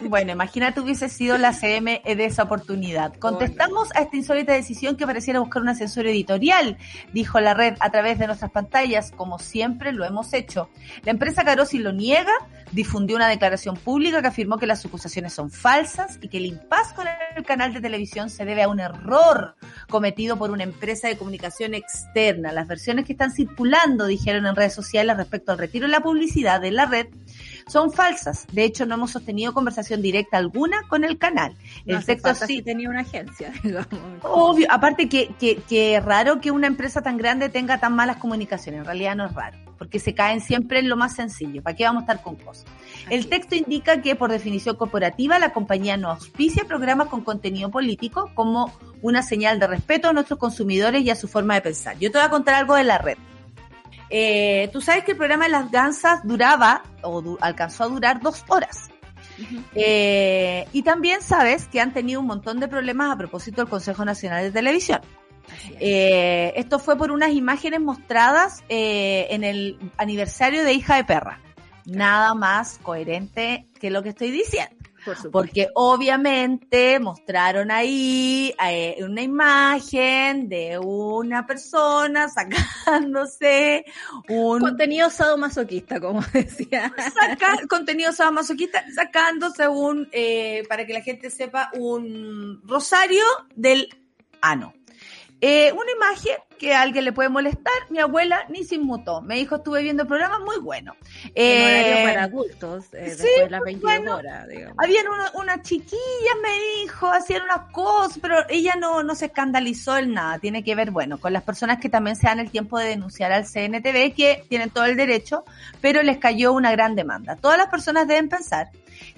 Bueno, imagínate hubiese sido la CM de esa oportunidad. Contestamos a esta insólita decisión que pareciera buscar una censura editorial, dijo la red a través de nuestras pantallas, como siempre lo hemos hecho. La empresa Carosi lo niega, difundió una declaración pública que afirmó que las acusaciones son falsas y que el impas con el canal de televisión se debe a un error cometido por una empresa de comunicación externa. Las versiones que están circulando, dijeron en redes sociales respecto al retiro de la publicidad de la red, son falsas. De hecho, no hemos sostenido conversación directa alguna con el canal. El No falta sí. si tenía una agencia, digamos. Obvio, aparte que, que, que es raro que una empresa tan grande tenga tan malas comunicaciones. En realidad no es raro, porque se caen siempre en lo más sencillo. ¿Para qué vamos a estar con cosas? El texto indica que por definición corporativa la compañía no auspicia programas con contenido político como una señal de respeto a nuestros consumidores y a su forma de pensar. Yo te voy a contar algo de la red. Eh, Tú sabes que el programa de las gansas duraba o du- alcanzó a durar dos horas. Eh, y también sabes que han tenido un montón de problemas a propósito del Consejo Nacional de Televisión. Es. Eh, esto fue por unas imágenes mostradas eh, en el aniversario de Hija de Perra. Nada más coherente que lo que estoy diciendo. Por. Porque obviamente mostraron ahí eh, una imagen de una persona sacándose un Contenido sadomasoquista, como decía. saca contenido sadomasoquista, sacándose un, eh, para que la gente sepa, un rosario del ano. Eh, una imagen que a alguien le puede molestar, mi abuela ni se inmutó. Me dijo, estuve viendo el programa, muy bueno. En horario Eh, para adultos, eh, sí, después de las muy 22 bueno. horas, digamos. habían una- unas chiquillas, me dijo, hacían unas cosas, pero ella no, no se escandalizó en nada. Tiene que ver, bueno, con las personas que también se dan el tiempo de denunciar al CNTV, que tienen todo el derecho, pero les cayó una gran demanda. Todas las personas deben pensar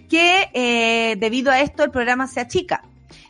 que eh, debido a esto el programa se achica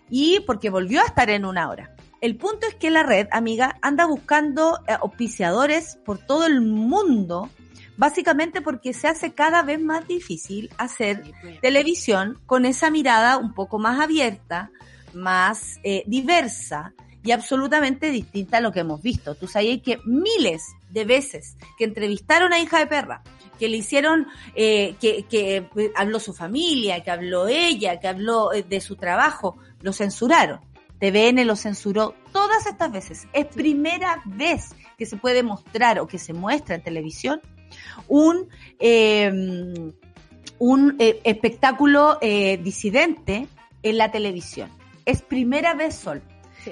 y porque volvió a estar en una hora. El punto es que la red, amiga, anda buscando eh, auspiciadores por todo el mundo, básicamente porque se hace cada vez más difícil hacer televisión con esa mirada un poco más abierta, más eh, diversa y absolutamente distinta a lo que hemos visto. Tú sabes que miles de veces que entrevistaron a hija de perra, que le hicieron, eh, que, que eh, habló su familia, que habló ella, que habló eh, de su trabajo, lo censuraron. TVN lo censuró todas estas veces. Es primera vez que se puede mostrar o que se muestra en televisión un, eh, un eh, espectáculo eh, disidente en la televisión. Es primera vez, Sol.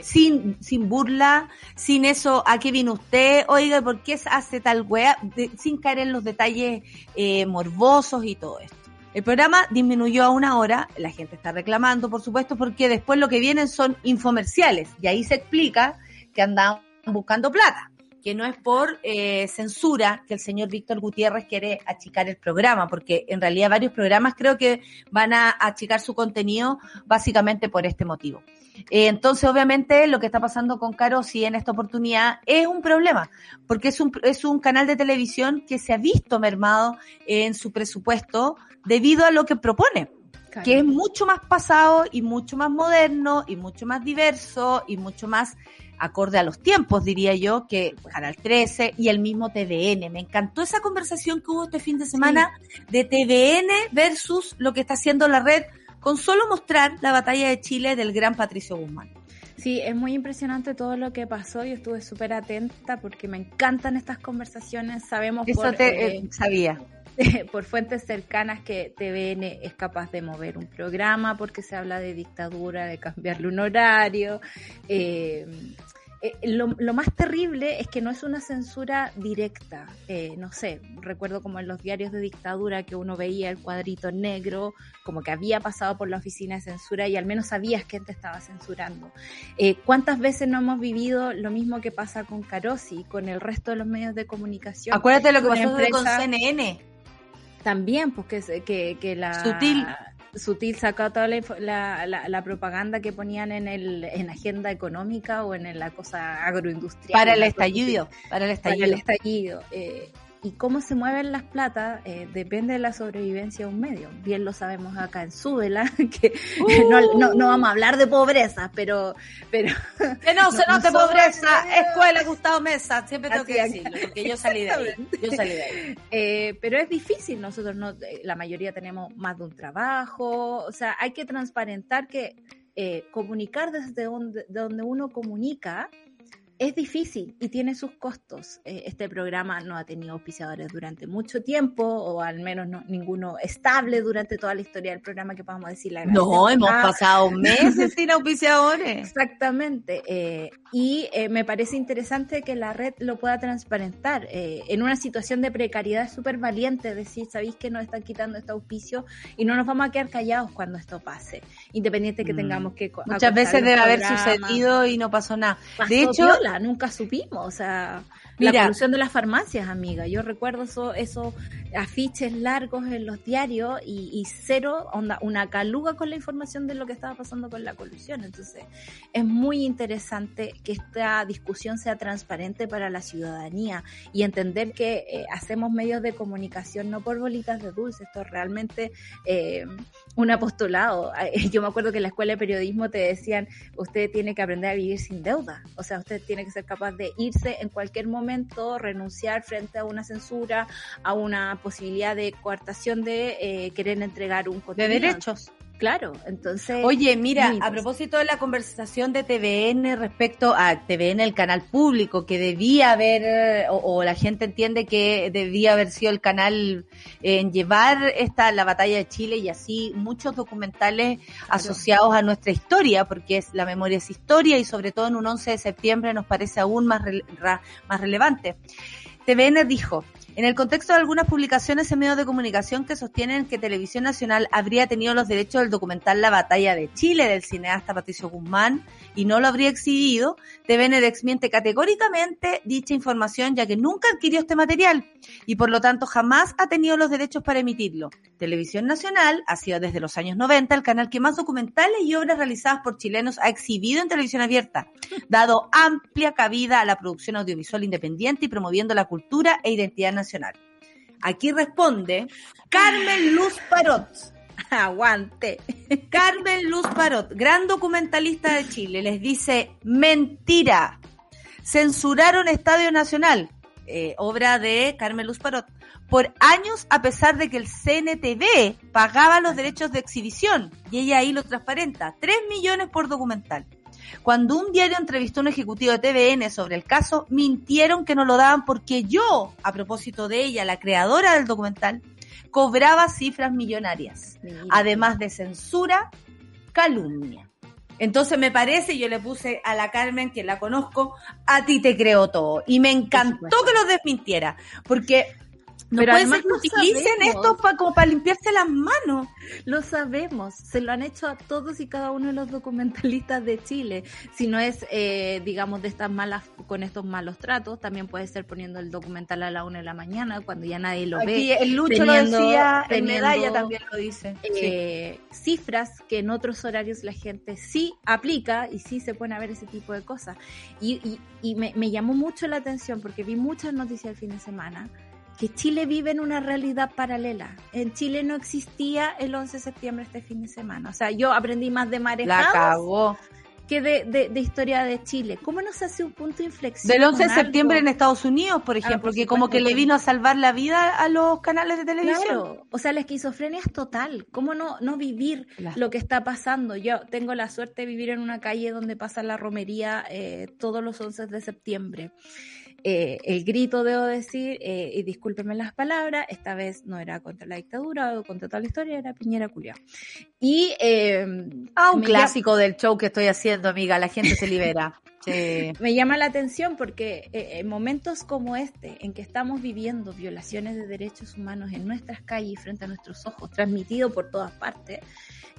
sin, sin burla, sin eso, ¿a qué vino usted? Oiga, ¿por qué hace tal wea? sin caer en los detalles eh, morbosos y todo esto. El programa disminuyó a una hora, la gente está reclamando, por supuesto, porque después lo que vienen son infomerciales, y ahí se explica que andaban buscando plata que no es por eh, censura que el señor Víctor Gutiérrez quiere achicar el programa, porque en realidad varios programas creo que van a achicar su contenido básicamente por este motivo. Eh, entonces, obviamente, lo que está pasando con Caro sí en esta oportunidad es un problema, porque es un, es un canal de televisión que se ha visto mermado en su presupuesto debido a lo que propone. que es mucho más pasado y mucho más moderno y mucho más diverso y mucho más acorde a los tiempos, diría yo, que Canal 13 y el mismo TVN. Me encantó esa conversación que hubo este fin de semana de TVN versus lo que está haciendo la red con solo mostrar la batalla de Chile del gran Patricio Guzmán. Sí, es muy impresionante todo lo que pasó. Yo estuve súper atenta porque me encantan estas conversaciones. Sabemos Eso por, te eh, sabía. por fuentes cercanas que TVN es capaz de mover un programa porque se habla de dictadura, de cambiarle un horario. Eh, eh, lo, más terrible es que no es una censura directa. Eh, no sé, recuerdo como en los diarios de dictadura que uno veía el cuadrito negro, como que había pasado por la oficina de censura y al menos sabías quién te estaba censurando. Eh, ¿Cuántas veces no hemos vivido lo mismo que pasa con Carosi, con el resto de los medios de comunicación? Acuérdate lo que pasó con CNN. También, pues que, que, la... Sutil Sutil sacó toda la, la, propaganda que ponían en el en agenda económica o en la cosa agroindustrial. Para el estallido, para el estallido. Para el estallido. Eh, y cómo se mueven las platas eh, depende de la sobrevivencia de un medio. Bien lo sabemos acá en Súbela, que no, no, vamos a hablar de pobreza, pero... pero que no, se note pobreza, escuela Gustavo Mesa, siempre tengo que decirlo, porque yo salí de ahí. Yo salí de ahí. Eh, pero es difícil, nosotros no, eh, la mayoría tenemos más de un trabajo, o sea, hay que transparentar que comunicar desde donde, donde uno comunica es difícil y tiene sus costos. Eh, este programa no ha tenido auspiciadores durante mucho tiempo, o al menos no, ninguno estable durante toda la historia del programa, que podamos decir la No, hemos pasado meses sin auspiciadores. Exactamente. Eh, y eh, me parece interesante que la red lo pueda transparentar. en una situación de precariedad es súper valiente decir, sabéis que nos están quitando este auspicio y no nos vamos a quedar callados cuando esto pase, independiente que mm. tengamos que... Muchas veces debe haber sucedido y no pasó nada. de hecho, nunca supimos, o sea, la evolución de las farmacias, amiga. Yo recuerdo esos afiches largos en los diarios y, cero, onda, una caluga con la información de lo que estaba pasando con la colusión. Entonces, es muy interesante que esta discusión sea transparente para la ciudadanía y entender que eh, hacemos medios de comunicación no por bolitas de dulce, esto es realmente eh, un apostolado. Yo me acuerdo que en la escuela de periodismo te decían, usted tiene que aprender a vivir sin deuda, o sea, usted tiene que ser capaz de irse en cualquier momento renunciar frente a una censura, a una posibilidad de coartación de eh, querer entregar un contenido. De derechos. Claro, entonces. Oye, mira, a propósito de la conversación de TVN respecto a TVN, el canal público, que debía haber, o, la gente entiende que debía haber sido el canal en llevar esta, la batalla de Chile y así muchos documentales asociados a nuestra historia, porque es, la memoria es historia y sobre todo en un 11 de septiembre nos parece aún más, más relevante. TVN dijo, en el contexto de algunas publicaciones en medios de comunicación que sostienen que Televisión Nacional habría tenido los derechos del documental La Batalla de Chile del cineasta Patricio Guzmán y no lo habría exhibido, TVN desmiente categóricamente dicha información ya que nunca adquirió este material y por lo tanto jamás ha tenido los derechos para emitirlo. Televisión Nacional ha sido desde los años 90 el canal que más documentales y obras realizadas por chilenos ha exhibido en televisión abierta, dado amplia cabida a la producción audiovisual independiente y promoviendo la cultura e identidad nacional Aquí responde Carmen Luz Parot. Aguante. Carmen Luz Parot, gran documentalista de Chile, les dice, mentira. Censuraron Estadio Nacional, eh, obra de Carmen Luz Parot, por años a pesar de que el CNTV pagaba los derechos de exhibición. Y ella ahí lo transparenta, 3 millones por documental. Cuando un diario entrevistó a un ejecutivo de TVN sobre el caso, mintieron que no lo daban porque yo, a propósito de ella, la creadora del documental, cobraba cifras millonarias, además de censura, calumnia. Entonces me parece, yo le puse a la Carmen, que la conozco, a ti te creo todo. Y me encantó que lo desmintiera, porque no Pero puede además ser que lo utilicen esto pa- como para limpiarse las manos. Lo sabemos, se lo han hecho a todos y cada uno de los documentalistas de Chile. Si no es, eh, digamos, de estas malas, con estos malos tratos, también puede ser poniendo el documental a la una de la mañana cuando ya nadie lo Aquí ve. el Lucho lo teniendo- decía, en teniendo, medalla también lo dice. Sí. eh, cifras que en otros horarios la gente sí aplica y sí se pone a ver ese tipo de cosas. Y, y- y me, me llamó mucho la atención porque vi muchas noticias el fin de semana que Chile vive en una realidad paralela. En Chile no existía el 11 de septiembre este fin de semana. O sea, yo aprendí más de cagó. que de, de- de historia de Chile. ¿Cómo nos hace un punto de inflexión? Del 11 de algo? septiembre en Estados Unidos, por Ah, ejemplo, por que como que le vino a salvar la vida a los canales de televisión. Claro, o sea, la esquizofrenia es total. ¿Cómo no, no vivir Claro. lo que está pasando? Yo tengo la suerte de vivir en una calle donde pasa la romería eh, todos los 11 de septiembre. Eh, el grito, debo decir, eh, y discúlpenme las palabras, esta vez no era contra la dictadura o contra toda la historia, era Piñera Culiao. Y eh, Ah, un clásico del show que estoy haciendo, amiga. La gente se libera. Sí. Me llama la atención porque eh, en momentos como este, en que estamos viviendo violaciones de derechos humanos en nuestras calles, frente a nuestros ojos, transmitido por todas partes,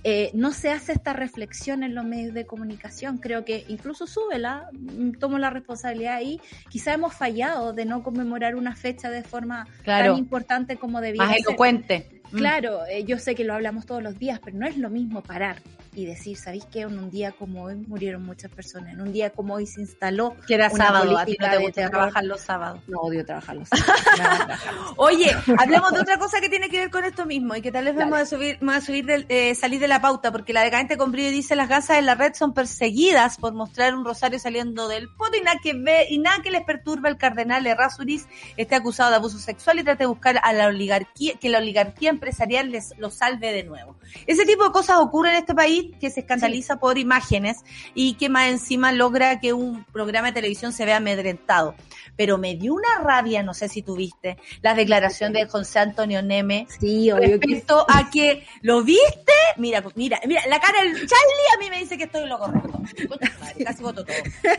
eh, no se hace esta reflexión en los medios de comunicación. Creo que incluso súbela, mm, tomo la responsabilidad ahí. Quizá hemos fallado de no conmemorar una fecha de forma Claro. tan importante como debía Más ser. elocuente. Mm. Claro, eh, yo sé que lo hablamos todos los días, pero no es lo mismo parar y decir, ¿sabéis qué? En un día como hoy murieron muchas personas, en un día como hoy se instaló Que era una sábado, a ti no te gusta trabajar los sábados. No odio trabajar los sábados. Oye, hablemos de otra cosa que tiene que ver con esto mismo y que tal vez Dale. vamos a subir, vamos a subir del- eh, salir de la pauta, porque la decadente con brillo dice las gasas en la red son perseguidas por mostrar un rosario saliendo del poto y nada que ve, y nada que les perturba el cardenal Errázuriz esté acusado de abuso sexual y trate de buscar a la oligarquía, que la oligarquía empresarial les lo salve de nuevo. Ese tipo de cosas ocurren en este país que se escandaliza por imágenes y que más encima logra que un programa de televisión se vea amedrentado. Pero me dio una rabia, no sé si tuviste, la declaración de José Antonio Neme Sí, obvio que respecto a que lo viste, mira, pues, mira, mira, la cara del Charlie a mí me dice que estoy en lo correcto. Madre, Casi voto todo.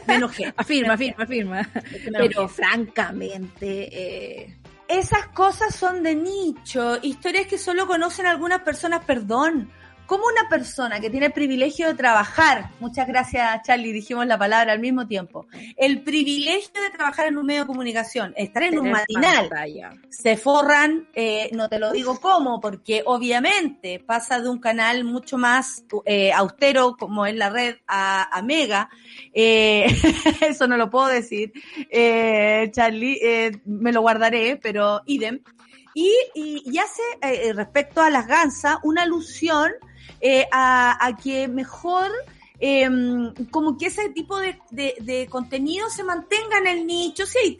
Me enojé. afirma, afirma, afirma. Pero francamente, eh, Esas cosas son de nicho, historias que solo conocen algunas personas, perdón. ¿Cómo una persona que tiene el privilegio de trabajar, muchas gracias Charlie, dijimos la palabra al mismo tiempo, el privilegio de trabajar en un medio de comunicación, estar en un matinal, pantalla. se forran, eh, no te lo digo cómo, porque obviamente pasa de un canal mucho más eh, austero como es la red a, a Mega, eh, eso no lo puedo decir, Charlie, me lo guardaré, pero idem. Y, y, y hace respecto a las gansas una alusión eh, a, a que mejor eh, como que ese tipo de, de, de contenido se mantenga en el nicho. Sí,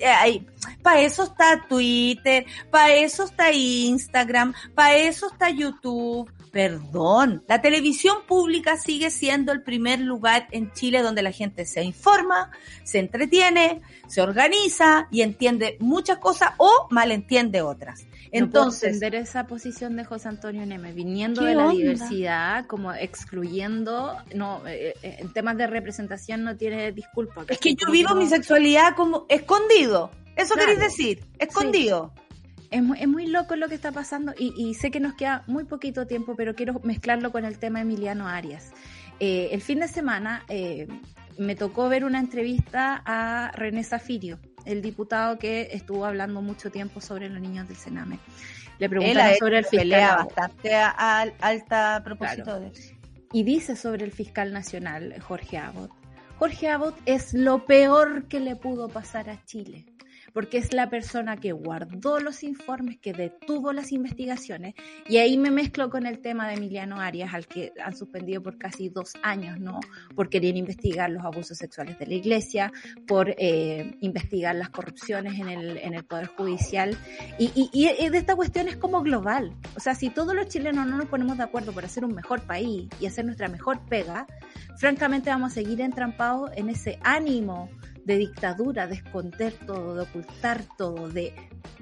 para eso está Twitter, para eso está Instagram, para eso está YouTube. Perdón, la televisión pública sigue siendo el primer lugar en Chile donde la gente se informa, se entretiene, se organiza y entiende muchas cosas o malentiende otras. Entonces, entender esa posición de José Antonio Neme, viniendo ¿Qué de la onda? diversidad, como excluyendo, no, eh, eh, en temas de representación no tiene disculpa. es que yo vivo mi sexualidad como escondido. Eso Claro. queréis decir, escondido. Es muy, es muy loco lo que está pasando y, y sé que nos queda muy poquito tiempo, pero quiero mezclarlo con el tema de Emiliano Arias. Eh, el fin de semana eh, me tocó ver una entrevista a René Zafirio, el diputado que estuvo hablando mucho tiempo sobre los niños del Sename. Le preguntaron sobre el hecho pelea fiscal bastante a, a- alta propósito Claro. de eso. y dice sobre el fiscal nacional Jorge Abbott. Jorge Abbott es lo peor que le pudo pasar a Chile, porque es la persona que guardó los informes, que detuvo las investigaciones, y ahí me mezclo con el tema de Emiliano Arias, al que han suspendido por casi dos años, ¿no? Por querer investigar los abusos sexuales de la iglesia, por eh, investigar las corrupciones en el, en el Poder Judicial, y, y, y de esta cuestión es como global. O sea, si todos los chilenos no nos ponemos de acuerdo por hacer un mejor país y hacer nuestra mejor pega, francamente vamos a seguir entrampados en ese ánimo de dictadura, de esconder todo, de ocultar todo, de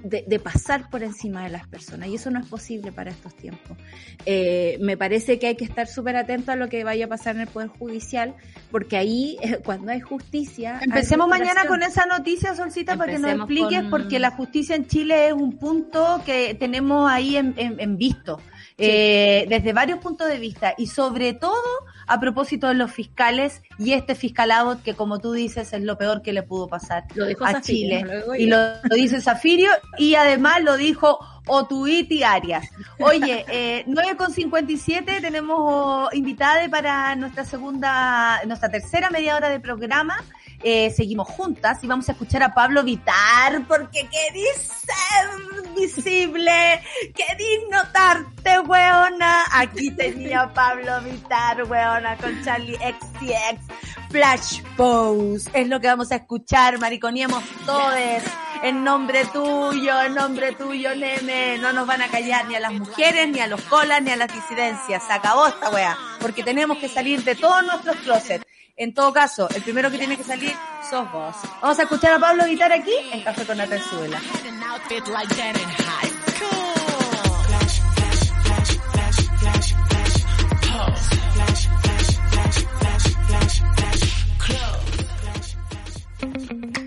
de, pasar por encima de las personas y eso no es posible para estos tiempos. Eh, me parece que hay que estar súper atento a lo que vaya a pasar en el Poder Judicial porque ahí cuando hay justicia... Empecemos mañana con esa noticia, Solcita, para que nos expliques porque la justicia en Chile es un punto que tenemos ahí en, visto. Eh, desde varios puntos de vista y sobre todo a propósito de los fiscales y este fiscalado que como tú dices es lo peor que le pudo pasar a Chile. y lo, dice Zafirio y además lo dijo Otuiti Arias. Oye, eh, 9.57 tenemos invitada para nuestra segunda, nuestra tercera media hora de programa. Eh, seguimos juntas y vamos a escuchar a Pablo Vitar porque querís ser visible, querís notarte, weona. Aquí tenía Pablo Vitar, weona, con Charlie XCX. Flash Pose. Es lo que vamos a escuchar, mariconiemos todos. En nombre tuyo, en nombre tuyo, nene. No nos van a callar ni a las mujeres, ni a los colas, ni a las disidencias. Se acabó esta wea. Porque tenemos que salir de todos nuestros closets. En todo caso, el primero que tiene que salir sos vos. Vamos a escuchar a Pablo Guitar aquí en Café con la Terzuela.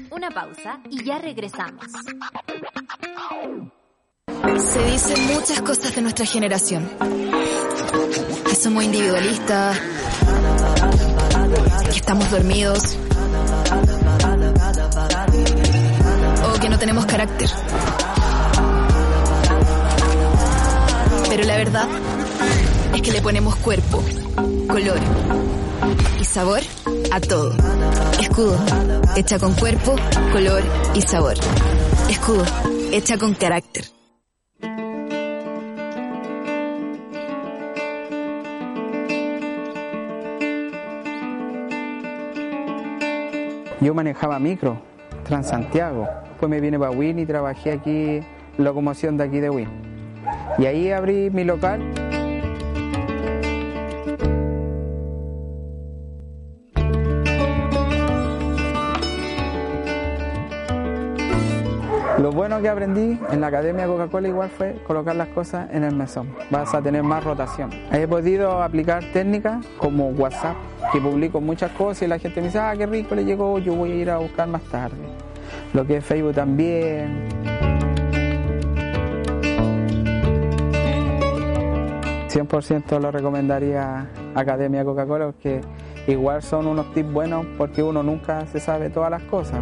Una pausa y ya regresamos. Se dicen muchas cosas de nuestra generación. Que somos individualistas que estamos dormidos o que no tenemos carácter. Pero la verdad es que le ponemos cuerpo, color y sabor a todo. Escudo, hecha con cuerpo, color y sabor. Escudo, hecha con carácter. Yo manejaba micro, Transantiago. Después me vine para Win y trabajé aquí, locomoción de aquí de Win. Y ahí abrí mi local. Bueno que aprendí en la Academia Coca-Cola igual fue colocar las cosas en el mesón. Vas a tener más rotación. He podido aplicar técnicas como WhatsApp, que publico muchas cosas y la gente me dice, ah, qué rico le llegó, yo voy a ir a buscar más tarde. Lo que es Facebook también. ...100% lo recomendaría Academia Coca-Cola porque igual son unos tips buenos porque uno nunca se sabe todas las cosas.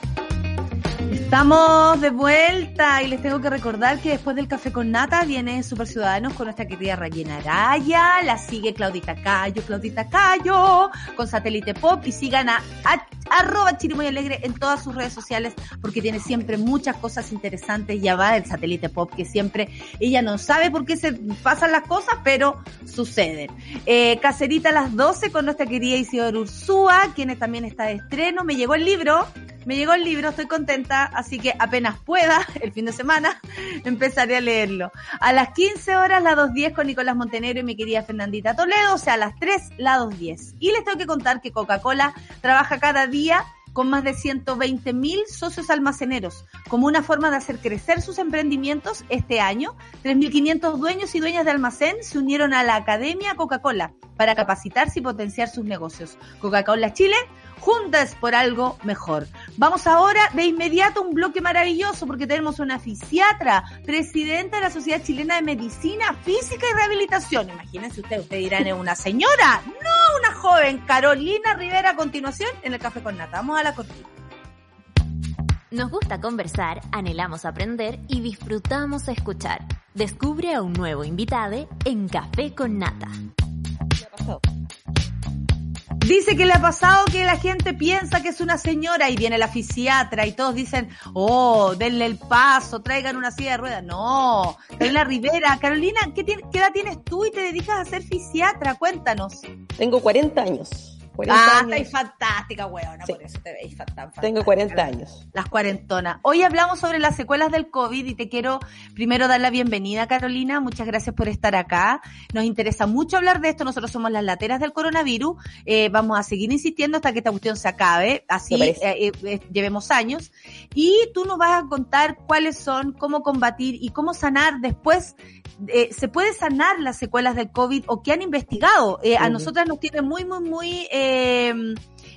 Estamos de vuelta y les tengo que recordar que después del café con nata viene Super Ciudadanos con nuestra querida Rayena Araya, la sigue Claudita Cayo, Claudita Cayo, con Satélite Pop y sigan a, arroba Chirimoy Alegre en todas sus redes sociales porque tiene siempre muchas cosas interesantes. Ya va el Satélite Pop que siempre ella no sabe por qué se pasan las cosas, pero suceden. Eh, Cacerita a las 12 con nuestra querida Isidora Ursúa, quien también está de estreno. Me llegó el libro me llegó el libro, estoy contenta, así que apenas pueda, el fin de semana, empezaré a leerlo. A las 15 horas, la 2.10 con Nicolás Montenegro y mi querida Fernandita Toledo, o sea, a las 3, la 2.10. Y les tengo que contar que Coca-Cola trabaja cada día con más de 120 mil socios almaceneros. Como una forma de hacer crecer sus emprendimientos, este año, 3.500 dueños y dueñas de almacén se unieron a la Academia Coca-Cola para capacitarse y potenciar sus negocios. Coca-Cola Chile, juntas por algo mejor. Vamos ahora de inmediato a un bloque maravilloso porque tenemos una fisiatra, presidenta de la Sociedad Chilena de Medicina Física y Rehabilitación. Imagínense ustedes, ustedes dirán, ¿es una señora? No, una joven, Carolina Rivera, a continuación en el Café con Nata. Vamos a la cortina. Nos gusta conversar, anhelamos aprender y disfrutamos escuchar. Descubre a un nuevo invitado en Café con Nata. Dice que le ha pasado que la gente piensa que es una señora y viene la fisiatra y todos dicen, oh, denle el paso, traigan una silla de ruedas. No, Carolina Rivera. Carolina, ¿qué, ¿qué edad tienes tú y te dedicas a ser fisiatra? Cuéntanos. Tengo 40 años ah, estáis fantástica, weona, por eso te veis fantástica. Tengo 40 años. Las cuarentonas. Hoy hablamos sobre las secuelas del COVID y te quiero primero dar la bienvenida, Carolina. Muchas gracias por estar acá. Nos interesa mucho hablar de esto. Nosotros somos las lateras del coronavirus. Eh, vamos a seguir insistiendo hasta que esta cuestión se acabe. Así eh, eh, llevemos años. Y tú nos vas a contar cuáles son, cómo combatir y cómo sanar después eh, se puede sanar las secuelas del COVID o que han investigado. Eh, a nosotras nos tiene muy, muy, muy eh,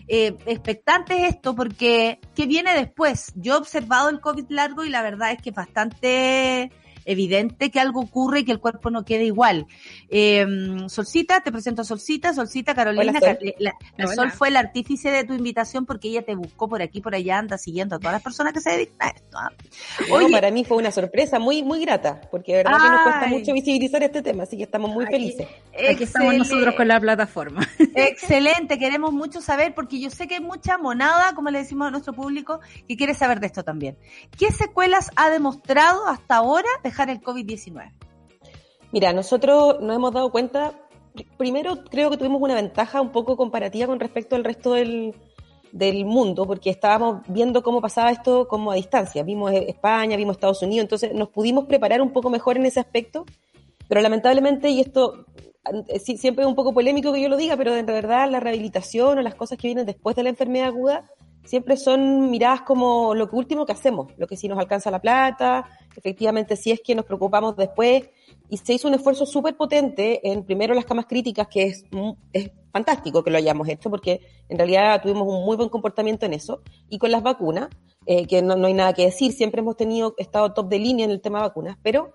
eh, expectantes esto porque ¿qué viene después? Yo he observado el COVID largo y la verdad es que es bastante evidente que algo ocurre y que el cuerpo no quede igual. Eh, Solcita, te presento a Solcita, Solcita Carolina, la, Sol fue el artífice de tu invitación porque ella te buscó por aquí, por allá, anda siguiendo a todas las personas que se dedican a esto. ¿ah? para mí fue una sorpresa muy, muy grata, porque de verdad que nos cuesta mucho visibilizar este tema, así que estamos muy felices. Aquí estamos nosotros con la plataforma. Excelente, queremos mucho saber, porque yo sé que hay mucha monada, como le decimos a nuestro público, que quiere saber de esto también. ¿Qué secuelas ha demostrado hasta ahora el COVID-19? Mira, nosotros nos hemos dado cuenta, primero creo que tuvimos una ventaja un poco comparativa con respecto al resto del, del mundo, porque estábamos viendo cómo pasaba esto como a distancia. Vimos España, vimos Estados Unidos, entonces nos pudimos preparar un poco mejor en ese aspecto, pero lamentablemente, y esto siempre es un poco polémico que yo lo diga, pero en verdad la rehabilitación o las cosas que vienen después de la enfermedad aguda siempre son miradas como lo último que hacemos, lo que si nos alcanza la plata, efectivamente si es que nos preocupamos después, y se hizo un esfuerzo súper potente en primero las camas críticas, que es, es fantástico que lo hayamos hecho, porque en realidad tuvimos un muy buen comportamiento en eso, y con las vacunas, eh, que no, no, hay nada que decir, siempre hemos tenido, estado top de línea en el tema de vacunas, pero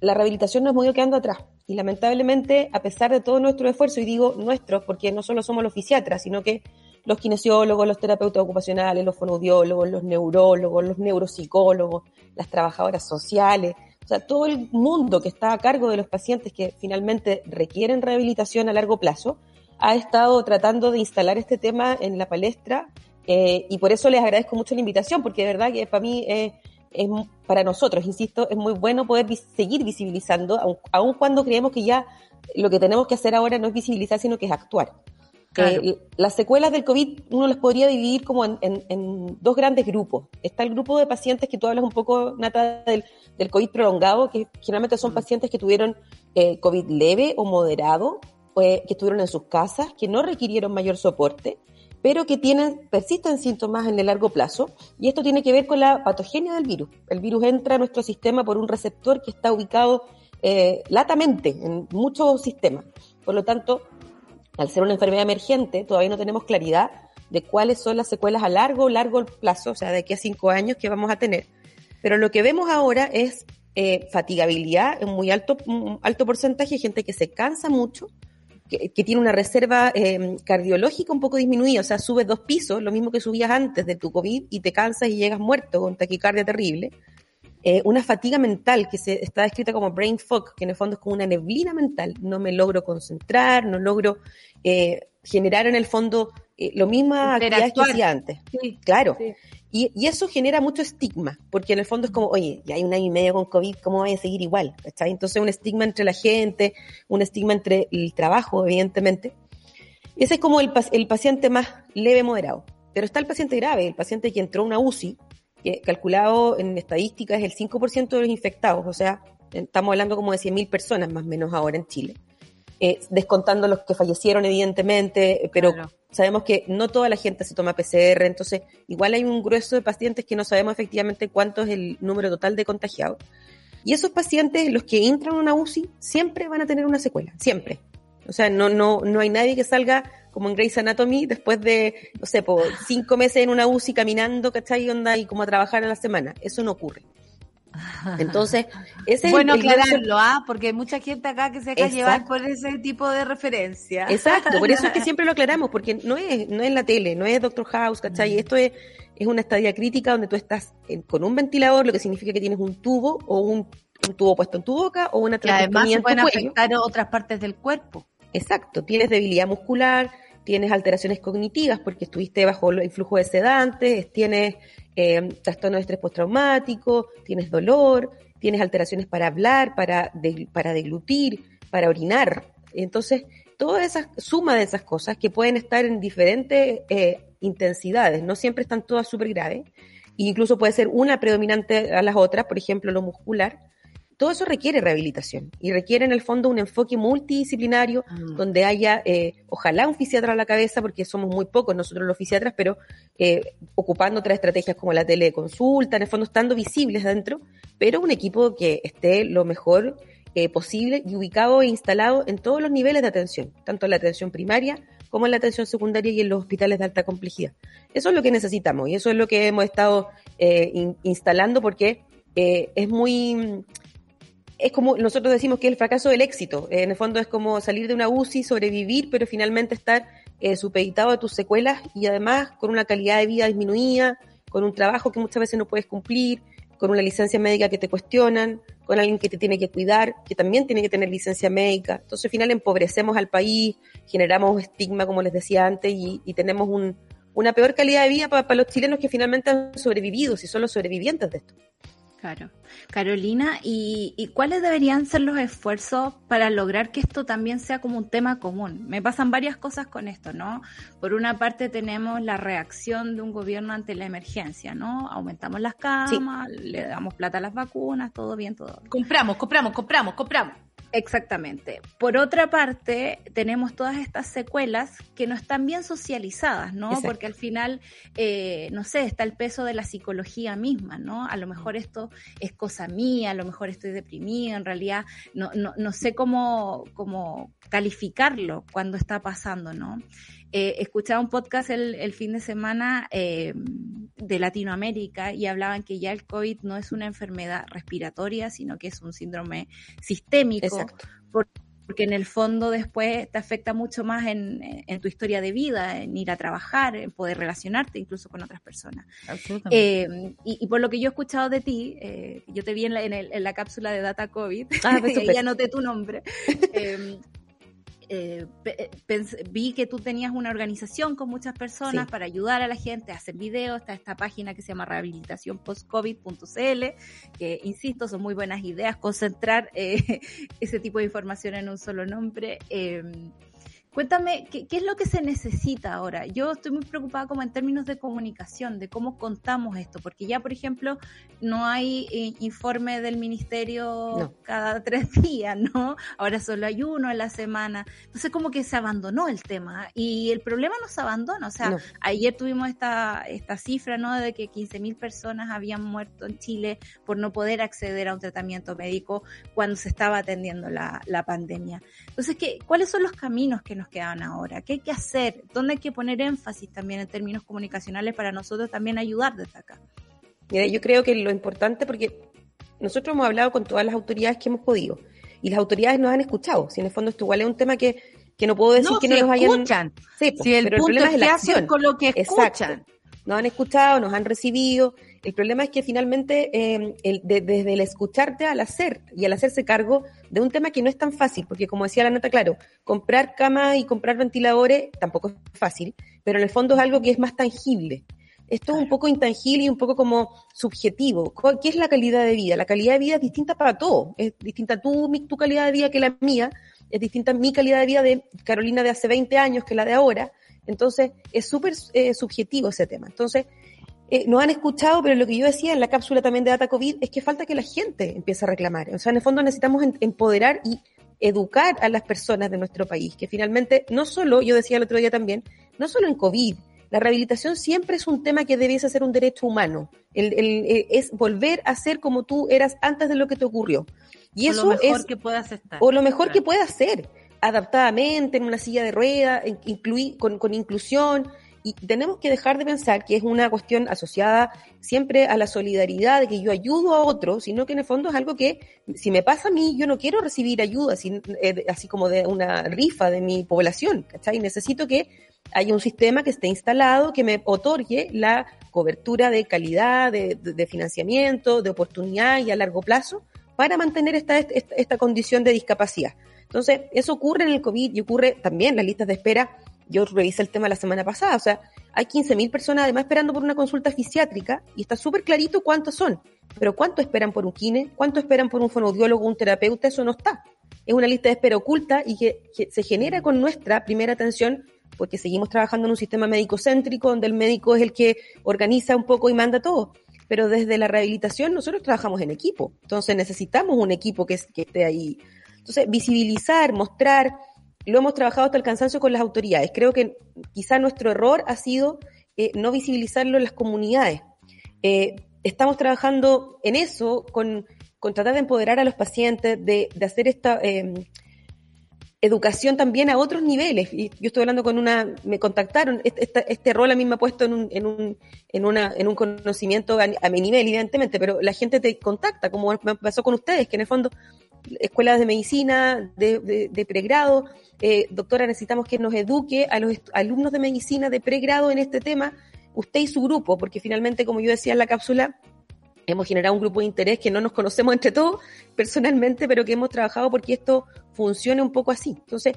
la rehabilitación nos hemos ido quedando atrás. Y lamentablemente, a pesar de todo nuestro esfuerzo, y digo nuestros, porque no solo somos los fisiatras, sino que los kinesiólogos, los terapeutas ocupacionales, los fonoaudiólogos, los neurólogos, los neuropsicólogos, las trabajadoras sociales, o sea, todo el mundo que está a cargo de los pacientes que finalmente requieren rehabilitación a largo plazo, ha estado tratando de instalar este tema en la palestra eh, y por eso les agradezco mucho la invitación, porque de verdad que para mí es, para nosotros, insisto, es muy bueno poder seguir visibilizando, aun cuando creemos que ya lo que tenemos que hacer ahora no es visibilizar, sino que es actuar. Eh, las secuelas del COVID uno las podría dividir como en, dos grandes grupos. Está el grupo de pacientes que tú hablas un poco, Nata, del, del COVID prolongado, que generalmente son mm. pacientes que tuvieron eh, COVID leve o moderado, que estuvieron en sus casas, que no requirieron mayor soporte, pero que tienen, persisten síntomas en el largo plazo. Y esto tiene que ver con la patogenia del virus. El virus entra a nuestro sistema por un receptor que está ubicado eh, latamente en muchos sistemas. Por lo tanto, al ser una enfermedad emergente, todavía no tenemos claridad de cuáles son las secuelas a largo, largo plazo, o sea, de aquí a cinco años que vamos a tener. Pero lo que vemos ahora es eh, fatigabilidad en muy alto, alto porcentaje, gente que se cansa mucho, que, tiene una reserva eh, cardiológica un poco disminuida, o sea, subes dos pisos, lo mismo que subías antes de tu COVID y te cansas y llegas muerto con taquicardia terrible. Eh, una fatiga mental que se está descrita como brain fog, que en el fondo es como una neblina mental. No me logro concentrar, no logro eh, generar en el fondo eh, lo misma actividades que hacía antes. claro. Y, y, eso genera mucho estigma, porque en el fondo es como, oye, ya hay un año y medio con COVID, ¿cómo voy a seguir igual? ¿Está? Entonces un estigma entre la gente, un estigma entre el trabajo, evidentemente. Ese es como el, el paciente más leve, moderado. Pero está el paciente grave, el paciente que entró a una UCI, que calculado en estadísticas es el 5% de los infectados, o sea, estamos hablando como de 100.000 personas más o menos ahora en Chile. Eh, descontando los que fallecieron, evidentemente, pero sabemos que no toda la gente se toma PCR, entonces igual hay un grueso de pacientes que no sabemos efectivamente cuánto es el número total de contagiados. Y esos pacientes, los que entran a una UCI, siempre van a tener una secuela, siempre. O sea, no, no, no hay nadie que salga como en Grey's Anatomy después de, no sé, por cinco meses en una UCI caminando, ¿cachai? Y onda y como a trabajar a la semana. Eso no ocurre. Entonces, ese es bueno, el, el aclararlo, ¿ah? Porque hay mucha gente acá que se deja llevar por ese tipo de referencia. Exacto, por eso es que siempre lo aclaramos, porque no es, no es la tele, no es Doctor House, ¿cachai? Esto es, es una estadia crítica donde tú estás en- con un ventilador, lo que significa que tienes un tubo o un, un tubo puesto en tu boca o una Que además se pueden afectar otras partes del cuerpo. Exacto, tienes debilidad muscular, tienes alteraciones cognitivas porque estuviste bajo el influjo de sedantes, tienes eh, trastorno de estrés postraumático, tienes dolor, tienes alteraciones para hablar, para, para deglutir, para orinar. Entonces, toda esa suma de esas cosas que pueden estar en diferentes eh, intensidades, no siempre están todas súper graves, e incluso puede ser una predominante a las otras, por ejemplo, lo muscular, todo eso requiere rehabilitación y requiere en el fondo un enfoque multidisciplinario donde haya, eh, ojalá un fisiatra a la cabeza, porque somos muy pocos nosotros los fisiatras, pero eh, ocupando otras estrategias como la teleconsulta, en el fondo estando visibles dentro, pero un equipo que esté lo mejor eh, posible y ubicado e instalado en todos los niveles de atención, tanto en la atención primaria como en la atención secundaria y en los hospitales de alta complejidad. Eso es lo que necesitamos y eso es lo que hemos estado eh, in- instalando porque eh, es muy es como nosotros decimos que es el fracaso del éxito. Eh, en el fondo es como salir de una UCI, sobrevivir, pero finalmente estar eh, supeditado a tus secuelas y además con una calidad de vida disminuida, con un trabajo que muchas veces no puedes cumplir, con una licencia médica que te cuestionan, con alguien que te tiene que cuidar, que también tiene que tener licencia médica. Entonces al final empobrecemos al país, generamos estigma, como les decía antes, y, tenemos un, una peor calidad de vida para los chilenos que finalmente han sobrevivido, si son los sobrevivientes de esto. Claro. Carolina, ¿y, ¿y cuáles deberían ser los esfuerzos para lograr que esto también sea como un tema común? Me pasan varias cosas con esto, ¿no? Por una parte tenemos la reacción de un gobierno ante la emergencia, ¿no? Aumentamos las camas, le damos plata a las vacunas, todo bien, todo bien. Compramos, compramos, compramos, compramos. Exactamente. Por otra parte, tenemos todas estas secuelas que no están bien socializadas, ¿no? Exacto. Porque al final, eh, no sé, está el peso de la psicología misma, ¿no? A lo mejor esto es cosa mía, a lo mejor estoy deprimida, en realidad no, no, no sé cómo, cómo calificarlo cuando está pasando, ¿no? Eh, escuchaba un podcast el, el fin de semana eh, de Latinoamérica y hablaban que ya el COVID no es una enfermedad respiratoria, sino que es un síndrome sistémico, Exacto. porque en el fondo después te afecta mucho más en, en tu historia de vida, en ir a trabajar, en poder relacionarte incluso con otras personas. Eh, y, y por lo que yo he escuchado de ti, eh, yo te vi en la, en el- en la cápsula de Data COVID, Ah, pues, y súper. ahí anoté tu nombre. Eh, eh, vi que tú tenías una organización con muchas personas Sí. para ayudar a la gente a hacer videos. Está esta página que se llama rehabilitacionpostcovid.cl, que insisto, son muy buenas ideas. Concentrar eh, ese tipo de información en un solo nombre. eh, Cuéntame, ¿qué, ¿qué es lo que se necesita ahora? Yo estoy muy preocupada como en términos de comunicación, de cómo contamos esto, porque ya, por ejemplo, no hay eh, informe del ministerio No. cada tres días, ¿no? Ahora solo hay uno a la semana. Entonces, como que se abandonó el tema y el problema no se abandona. O sea, No. ayer tuvimos esta, esta cifra, ¿no? De que 15.000 personas habían muerto en Chile por no poder acceder a un tratamiento médico cuando se estaba atendiendo la, la pandemia. Entonces, ¿qué, ¿cuáles son los caminos que nos quedan ahora? ¿Qué hay que hacer? ¿Dónde hay que poner énfasis también en términos comunicacionales para nosotros también ayudar desde acá? Mira, yo creo que lo importante, porque nosotros hemos hablado con todas las autoridades que hemos podido, y las autoridades nos han escuchado. Si en el fondo esto igual es un tema que, que no puedo decir que no si nos hayan... escuchan. Sí, po, Si el pero el punto problema es es la acción. con lo que escuchan. Exacto. Nos han escuchado, nos han recibido. El problema es que finalmente, eh, el- de- desde el escucharte al hacer y al hacerse cargo de un tema que no es tan fácil, porque como decía la nota, claro, comprar camas y comprar ventiladores tampoco es fácil, pero en el fondo es algo que es más tangible. Esto es un poco intangible y un poco como subjetivo. ¿Qué es la calidad de vida? La calidad de vida es distinta para todos. Es distinta tu, mi- tu calidad de vida que la mía. Es distinta mi calidad de vida de Carolina de hace 20 años que la de ahora. Entonces, es súper eh, subjetivo ese tema. Entonces, eh, nos han escuchado, pero lo que yo decía en la cápsula también de Data COVID es que falta que la gente empiece a reclamar. O sea, en el fondo necesitamos empoderar y educar a las personas de nuestro país, que finalmente, no solo, yo decía el otro día también, no solo en COVID, la rehabilitación siempre es un tema que debiese ser un derecho humano. El, el- eh, es volver a ser como tú eras antes de lo que te ocurrió. Y O eso lo mejor es que puedas estar. o lo mejor que Claro. pueda hacer. adaptadamente en una silla de rueda, incluir, con, con inclusión, y tenemos que dejar de pensar que es una cuestión asociada siempre a la solidaridad, de que yo ayudo a otro, sino que en el fondo es algo que, si me pasa a mí, yo no quiero recibir ayuda, así, eh, así como de una rifa de mi población, ¿cachai? Necesito que haya un sistema que esté instalado, que me otorgue la cobertura de calidad, de, de, financiamiento, de oportunidad y a largo plazo para mantener esta, esta, esta condición de discapacidad. Entonces, eso ocurre en el COVID y ocurre también en las listas de espera yo revisé el tema la semana pasada, o sea, hay 15.000 personas además esperando por una consulta fisiátrica y está súper clarito cuántos son, pero cuánto esperan por un kine, cuánto esperan por un fonoaudiólogo, un terapeuta, eso no está. Es una lista de espera oculta y que, se genera con nuestra primera atención porque seguimos trabajando en un sistema médico céntrico donde el médico es el que organiza un poco y manda todo. Pero desde la rehabilitación nosotros trabajamos en equipo, entonces necesitamos un equipo que, que esté ahí. Entonces, visibilizar, mostrar, lo hemos trabajado hasta el cansancio con las autoridades. Creo que quizá nuestro error ha sido eh, no visibilizarlo en las comunidades. Eh, estamos trabajando en eso, con, tratar de empoderar a los pacientes, de, hacer esta em, educación también a otros niveles. Y yo estoy hablando con una, me contactaron, este, este rol a mí me ha puesto en un, en un, en una, en un conocimiento a, mi nivel, evidentemente, pero la gente te contacta, como me pasó con ustedes, que en el fondo, escuelas de medicina, de, de pregrado, eh, doctora, necesitamos que nos eduque a los alumnos de medicina de pregrado en este tema, usted y su grupo, porque finalmente, como yo decía en la cápsula, hemos generado un grupo de interés que no nos conocemos entre todos personalmente, pero que hemos trabajado porque esto funcione un poco así. Entonces,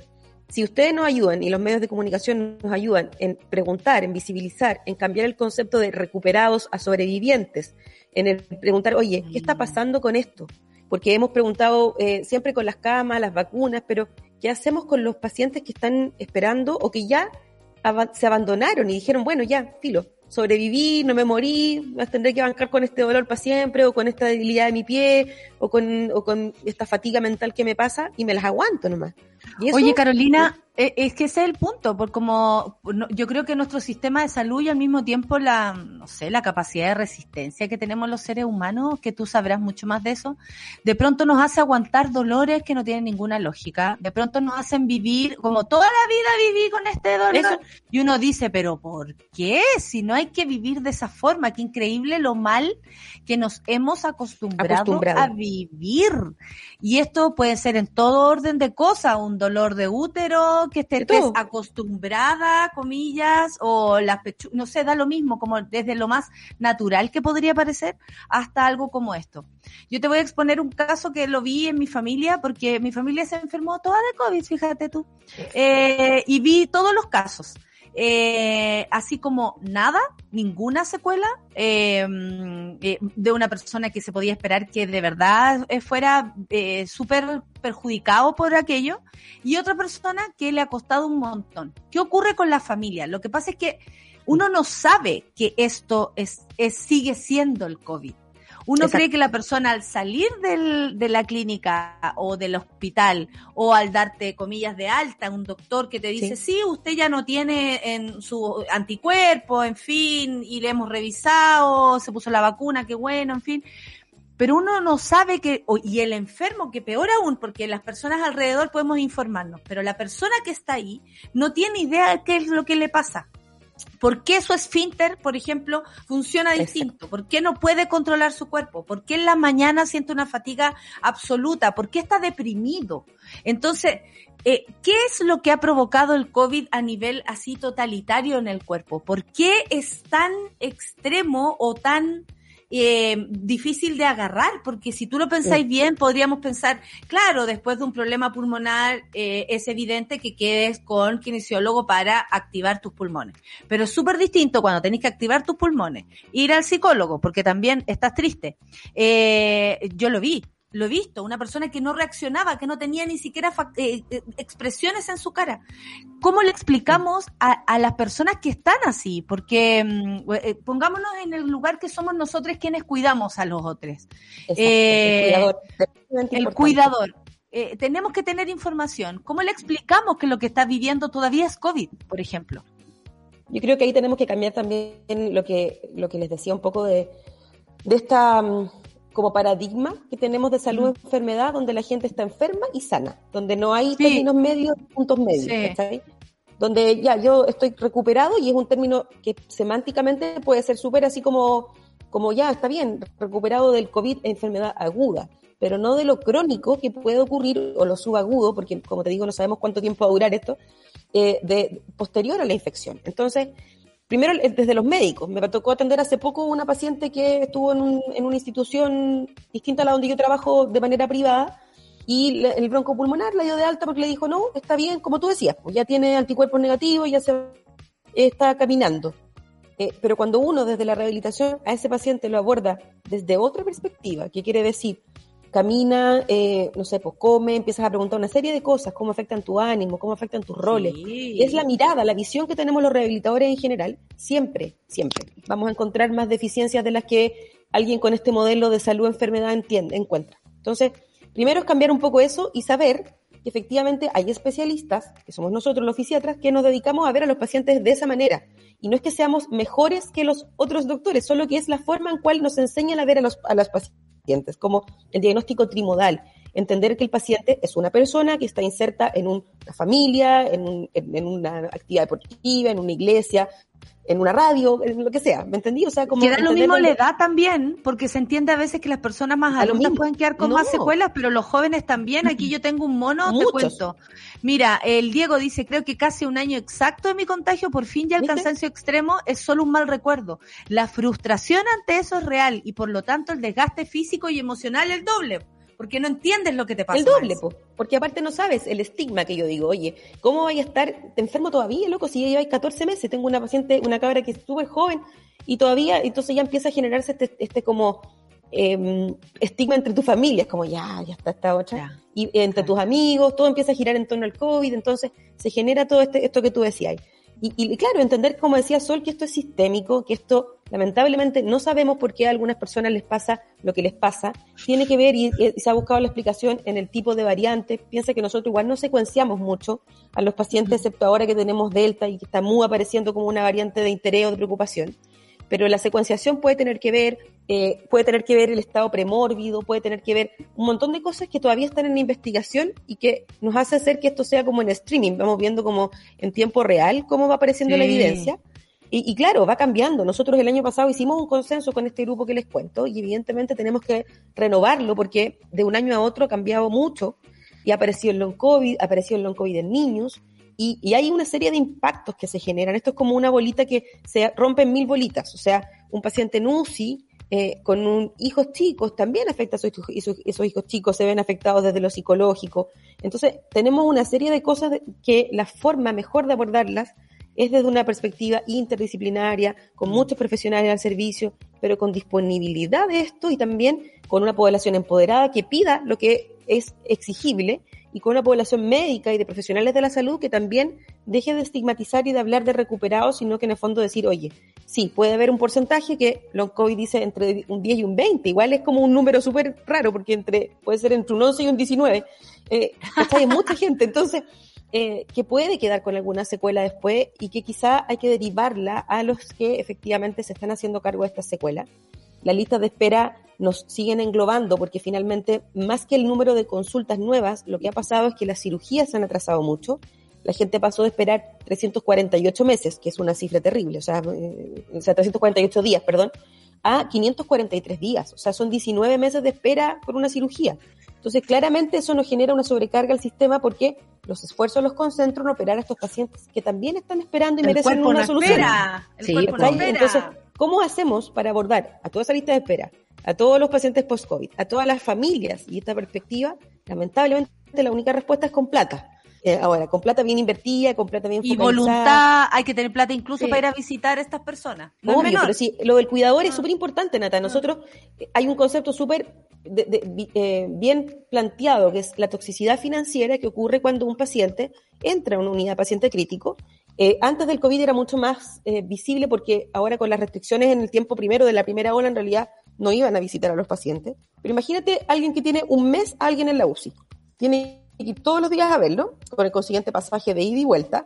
si ustedes nos ayudan y los medios de comunicación nos ayudan en preguntar, en visibilizar, en cambiar el concepto de recuperados a sobrevivientes, en el preguntar, oye, ¿qué está pasando con esto? Porque hemos preguntado eh, siempre con las camas, las vacunas, pero ¿Qué hacemos con los pacientes que están esperando o que ya se abandonaron y dijeron, bueno, ya, filo, sobreviví, no me morí, tendré que bancar con este dolor para siempre, o con esta debilidad de mi pie, o con, o con esta fatiga mental que me pasa, y me las aguanto nomás. Oye, Carolina, es que ese es el punto, porque como yo creo que nuestro sistema de salud y al mismo tiempo la, no sé, la capacidad de resistencia que tenemos los seres humanos, que tú sabrás mucho más de eso, de pronto nos hace aguantar dolores que no tienen ninguna lógica, de pronto nos hacen vivir como toda la vida viví con este dolor. Y uno dice, pero ¿por qué? Si no hay que vivir de esa forma, qué increíble lo mal que nos hemos acostumbrado, a vivir. Y esto puede ser en todo orden de cosas, un dolor de útero, que estés acostumbrada, comillas, o las no sé, da lo mismo, como desde lo más natural que podría parecer hasta algo como esto. Yo te voy a exponer un caso que lo vi en mi familia, porque mi familia se enfermó toda de COVID, fíjate tú, eh, y vi todos los casos. Eh, así como nada, ninguna secuela eh, eh, de una persona que se podía esperar que de verdad fuera súper perjudicado por aquello y otra persona que le ha costado un montón. ¿Qué ocurre con la familia? Lo que pasa es que uno no sabe que esto es, es sigue siendo el COVID. Uno cree que la persona al salir del, de la clínica o del hospital o al darte comillas de alta, un doctor que te dice, sí. usted ya no tiene en su anticuerpo, en fin, y le hemos revisado, se puso la vacuna, qué bueno, en fin. Pero uno no sabe que, y el enfermo, que peor aún, porque las personas alrededor podemos informarnos, pero la persona que está ahí no tiene idea de qué es lo que le pasa. ¿Por qué su esfínter, por ejemplo, funciona distinto? ¿Por qué no puede controlar su cuerpo? ¿Por qué en la mañana siente una fatiga absoluta? ¿Por qué está deprimido? Entonces, eh, ¿qué es lo que ha provocado el COVID a nivel así totalitario en el cuerpo? ¿Por qué es tan extremo o tan eh, difícil de agarrar, porque si tú lo pensáis bien, podríamos pensar, claro, después de un problema pulmonar eh, es evidente que quedes con kinesiólogo para activar tus pulmones. Pero es súper distinto cuando tenés que activar tus pulmones, ir al psicólogo, porque también estás triste. Eh, yo lo vi, lo he visto, una persona que no reaccionaba, que no tenía ni siquiera eh, eh, expresiones en su cara. ¿Cómo le explicamos a, las personas que están así? Porque mm, eh, pongámonos en el lugar que somos nosotros quienes cuidamos a los otros. el cuidador. El cuidador. tenemos que tener información. ¿Cómo le explicamos que lo que está viviendo todavía es COVID, por ejemplo? Yo creo que ahí tenemos que cambiar también lo que, lo que les decía un poco de, de esta mm, como paradigma que tenemos de salud Mm. enfermedad, donde la gente está enferma y sana, donde no hay Sí. términos medios, puntos medios, Sí. Donde ya yo estoy recuperado y es un término que semánticamente puede ser súper así como, como ya está bien, recuperado del COVID, enfermedad aguda, pero no de lo crónico que puede ocurrir o lo subagudo, porque como te digo, no sabemos cuánto tiempo va a durar esto, eh, de, posterior a la infección. Entonces, primero desde los médicos. Me tocó atender hace poco una paciente que estuvo en, un- en una institución distinta a la donde yo trabajo de manera privada y le- el broncopulmonar la dio de alta porque le dijo, no, está bien, como tú decías, pues ya tiene anticuerpos negativos, ya se está caminando. Eh, pero cuando uno desde la rehabilitación a ese paciente lo aborda desde otra perspectiva, ¿qué quiere decir? Camina, eh, no sé, pues come, empiezas a preguntar una serie de cosas, cómo afectan tu ánimo, cómo afectan tus roles, Sí. es la mirada, la visión que tenemos los rehabilitadores en general, siempre, siempre. Vamos a encontrar más deficiencias de las que alguien con este modelo de salud enfermedad entiende, encuentra. Entonces, primero es cambiar un poco eso y saber que efectivamente hay especialistas, que somos nosotros los fisiatras, que nos dedicamos a ver a los pacientes de esa manera. Y no es que seamos mejores que los otros doctores, solo que es la forma en cual nos enseñan a ver a los, a los pacientes, como el diagnóstico trimodal, entender que el paciente es una persona que está inserta en un- una familia, en, un- en- en una actividad deportiva, en una iglesia, en una radio, en lo que sea, ¿me entendí? O sea, como Que da lo mismo la edad también, porque se entiende a veces que las personas más adultas pueden quedar con No. más secuelas, pero los jóvenes también. Aquí yo tengo un mono, te cuento. Mira, el Diego dice, creo que casi un año exacto de mi contagio, por fin ya el ¿Viste? cansancio extremo es solo un mal recuerdo. La frustración ante eso es real y por lo tanto el desgaste físico y emocional el doble, porque no entiendes lo que te pasa. El doble, po, porque aparte no sabes el estigma que yo digo, oye, ¿cómo vaya a estar enfermo todavía, loco? Si ya lleváis 14 meses, tengo una paciente, una cabra que es súper joven y todavía, entonces ya empieza a generarse este, este como em, estigma entre tu familia, es como ya, ya está esta otra, Ya. y entre tus amigos, todo empieza a girar en torno al COVID, entonces se genera todo este, esto que tú decías. Y, y claro, entender, como decía Sol, que esto es sistémico, que esto lamentablemente no sabemos por qué a algunas personas les pasa lo que les pasa. Tiene que ver, y, y se ha buscado la explicación en el tipo de variante. Piensa que nosotros igual no secuenciamos mucho a los pacientes, excepto ahora que tenemos Delta y que está muy apareciendo como una variante de interés o de preocupación. Pero la secuenciación puede tener que ver, eh, puede tener que ver el estado premórbido, puede tener que ver un montón de cosas que todavía están en investigación y que nos hace hacer que esto sea como en streaming. Vamos viendo como en tiempo real cómo va apareciendo la evidencia. Y, y claro, va cambiando. Nosotros el año pasado hicimos un consenso con este grupo que les cuento y evidentemente tenemos que renovarlo porque de un año a otro ha cambiado mucho y ha aparecido el long COVID, ha aparecido el long COVID en niños y, hay una serie de impactos que se generan. Esto es como una bolita que se rompe en mil bolitas. O sea, un paciente en UCI eh, con un, hijos chicos también afecta a sus, esos, esos hijos chicos, se ven afectados desde lo psicológico. Entonces, tenemos una serie de cosas que la forma mejor de abordarlas es desde una perspectiva interdisciplinaria, con muchos profesionales al servicio, pero con disponibilidad de esto y también con una población empoderada que pida lo que es exigible y con una población médica y de profesionales de la salud que también deje de estigmatizar y de hablar de recuperados, sino que en el fondo decir, oye, sí, puede haber un porcentaje que long COVID dice entre un 10 y un 20, igual es como un número súper raro porque entre puede ser entre un 11 y un 19, eh. Hay mucha gente, entonces eh, que puede quedar con alguna secuela después y que quizá hay que derivarla a los que efectivamente se están haciendo cargo de esta secuela. Las listas de espera nos siguen englobando porque finalmente, más que el número de consultas nuevas, lo que ha pasado es que las cirugías se han atrasado mucho. La gente pasó de esperar 348 meses, que es una cifra terrible, o sea, eh, o sea 348 días, perdón, a 543 días. O sea, son 19 meses de espera por una cirugía. Entonces, claramente eso nos genera una sobrecarga al sistema porque los esfuerzos los concentro en operar a estos pacientes que también están esperando y El merecen cuerpo una no solución. espera. El Sí, cuerpo no. Entonces, ¿cómo hacemos para abordar a toda esa lista de espera, a todos los pacientes post-COVID, a todas las familias y esta perspectiva? Lamentablemente, la única respuesta es con plata. Eh, ahora, con plata bien invertida, con plata bien y focalizada. voluntad, hay que tener plata incluso Sí. para ir a visitar a estas personas. No es Obvio, menor. pero sí, lo del cuidador Ah. es súper importante, Nata. Nosotros eh, hay un concepto súper eh, bien planteado, que es la toxicidad financiera que ocurre cuando un paciente entra a una unidad paciente crítico. Eh, antes del COVID era mucho más eh, visible porque ahora con las restricciones en el tiempo primero de la primera ola, en realidad no iban a visitar a los pacientes. Pero imagínate alguien que tiene un mes a alguien en la UCI. Tiene que ir todos los días a verlo, con el consiguiente pasaje de ida y vuelta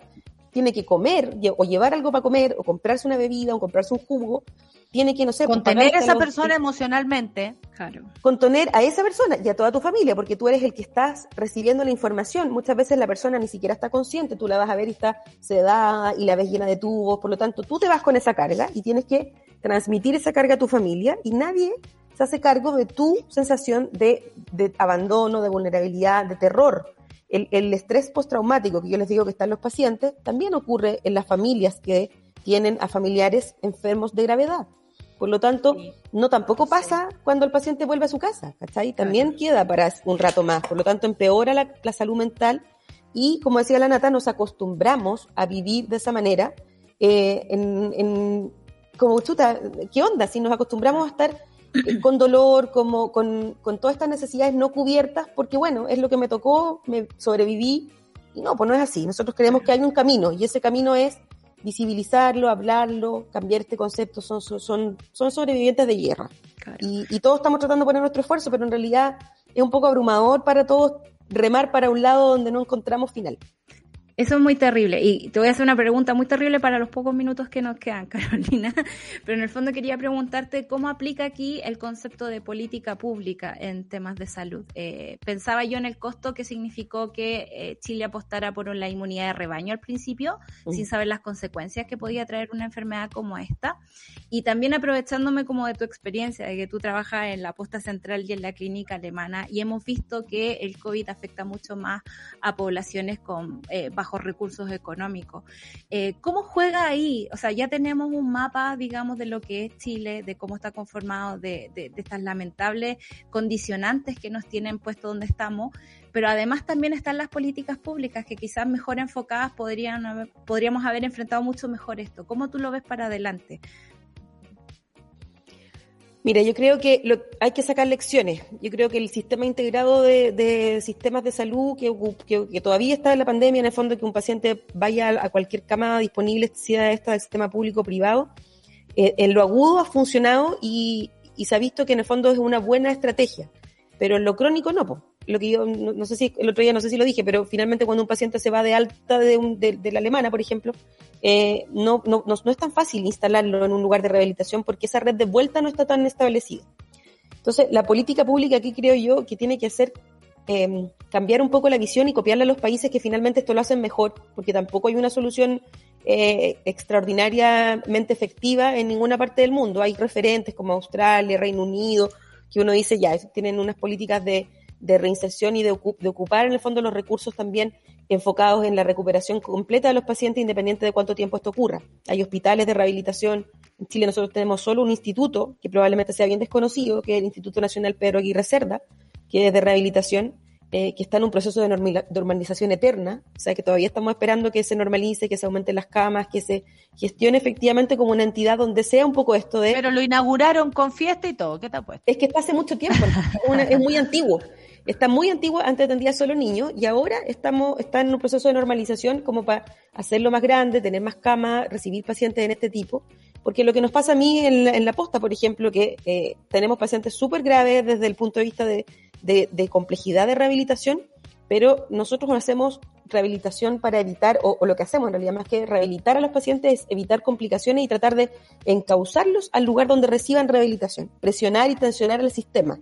tiene que comer o llevar algo para comer o comprarse una bebida o comprarse un jugo, tiene que, no sé, pues, Contener a esa algo- persona emocionalmente, contener a esa persona y a toda tu familia, porque tú eres el que estás recibiendo la información. Muchas veces la persona ni siquiera está consciente, tú la vas a ver y está sedada y la ves llena de tubos, por lo tanto tú te vas con esa carga y tienes que transmitir esa carga a tu familia y nadie se hace cargo de tu sensación de, de abandono, de vulnerabilidad, de terror. El, el estrés postraumático que yo les digo que está en los pacientes también ocurre en las familias que tienen a familiares enfermos de gravedad. Por lo tanto, no tampoco pasa cuando el paciente vuelve a su casa, ¿cachai? También queda para un rato más. Por lo tanto, empeora la, la salud mental y, como decía la Nata, nos acostumbramos a vivir de esa manera. Eh, en, en, como chuta, ¿qué onda? Si nos acostumbramos a estar con dolor, como con, con todas estas necesidades no cubiertas, porque bueno, es lo que me tocó, me sobreviví, y no, pues no es así. Nosotros creemos que hay un camino, y ese camino es visibilizarlo, hablarlo, cambiar este concepto, son, son, son sobrevivientes de guerra. Claro. Y, y, todos estamos tratando de poner nuestro esfuerzo, pero en realidad es un poco abrumador para todos remar para un lado donde no encontramos final. Eso es muy terrible. Y te voy a hacer una pregunta muy terrible para los pocos minutos que nos quedan, Carolina. Pero en el fondo quería preguntarte cómo aplica aquí el concepto de política pública en temas de salud. Eh, pensaba yo en el costo que significó que eh, Chile apostara por la inmunidad de rebaño al principio, uh sin saber las consecuencias que podía traer una enfermedad como esta. Y también aprovechándome como de tu experiencia, de que tú trabajas en la posta central y en la clínica alemana, y hemos visto que el COVID afecta mucho más a poblaciones con eh, recursos económicos. Eh, ¿Cómo juega ahí? O sea, ya tenemos un mapa, digamos, de lo que es Chile, de cómo está conformado, de, de, de estas lamentables condicionantes que nos tienen puesto donde estamos, pero además también están las políticas públicas que quizás mejor enfocadas podrían haber, podríamos haber enfrentado mucho mejor esto. ¿Cómo tú lo ves para adelante? Mira, yo creo que lo, hay que sacar lecciones. Yo creo que el sistema integrado de, de sistemas de salud que, que, que, todavía está en la pandemia, en el fondo que un paciente vaya a cualquier cama disponible, sea esta del sistema público-privado, eh, en lo agudo ha funcionado y, y, se ha visto que en el fondo es una buena estrategia. Pero en lo crónico no, po. Lo que yo, no, sé si, el otro día no sé si lo dije, pero finalmente cuando un paciente se va de alta de, un, de, de la alemana, por ejemplo, eh, no, no, no, no, es tan fácil instalarlo en un lugar de rehabilitación porque esa red de vuelta no está tan establecida. Entonces, la política pública aquí creo yo que tiene que hacer eh, cambiar un poco la visión y copiarla a los países que finalmente esto lo hacen mejor, porque tampoco hay una solución eh, extraordinariamente efectiva en ninguna parte del mundo. Hay referentes como Australia, Reino Unido, que uno dice ya, tienen unas políticas de, de reinserción y de, de, ocupar en el fondo los recursos también enfocados en la recuperación completa de los pacientes independiente de cuánto tiempo esto ocurra. Hay hospitales de rehabilitación. En Chile nosotros tenemos solo un instituto que probablemente sea bien desconocido, que es el Instituto Nacional Pedro Aguirre Cerda, que es de rehabilitación, eh, que está en un proceso de normalización eterna, o sea que todavía estamos esperando que se normalice, que se aumenten las camas, que se gestione efectivamente como una entidad donde sea un poco esto de... Pero lo inauguraron con fiesta y todo, ¿qué te ha puesto? Es que está hace mucho tiempo, es, una, es muy antiguo. Está muy antiguo, antes atendía solo niños y ahora estamos, está en un proceso de normalización como para hacerlo más grande, tener más camas, recibir pacientes en este tipo. Porque lo que nos pasa a mí en la, en la posta, por ejemplo, que eh, tenemos pacientes súper graves desde el punto de vista de, de, de, complejidad de rehabilitación, pero nosotros hacemos rehabilitación para evitar, o, o, lo que hacemos en realidad más que rehabilitar a los pacientes es evitar complicaciones y tratar de encauzarlos al lugar donde reciban rehabilitación, presionar y tensionar el sistema.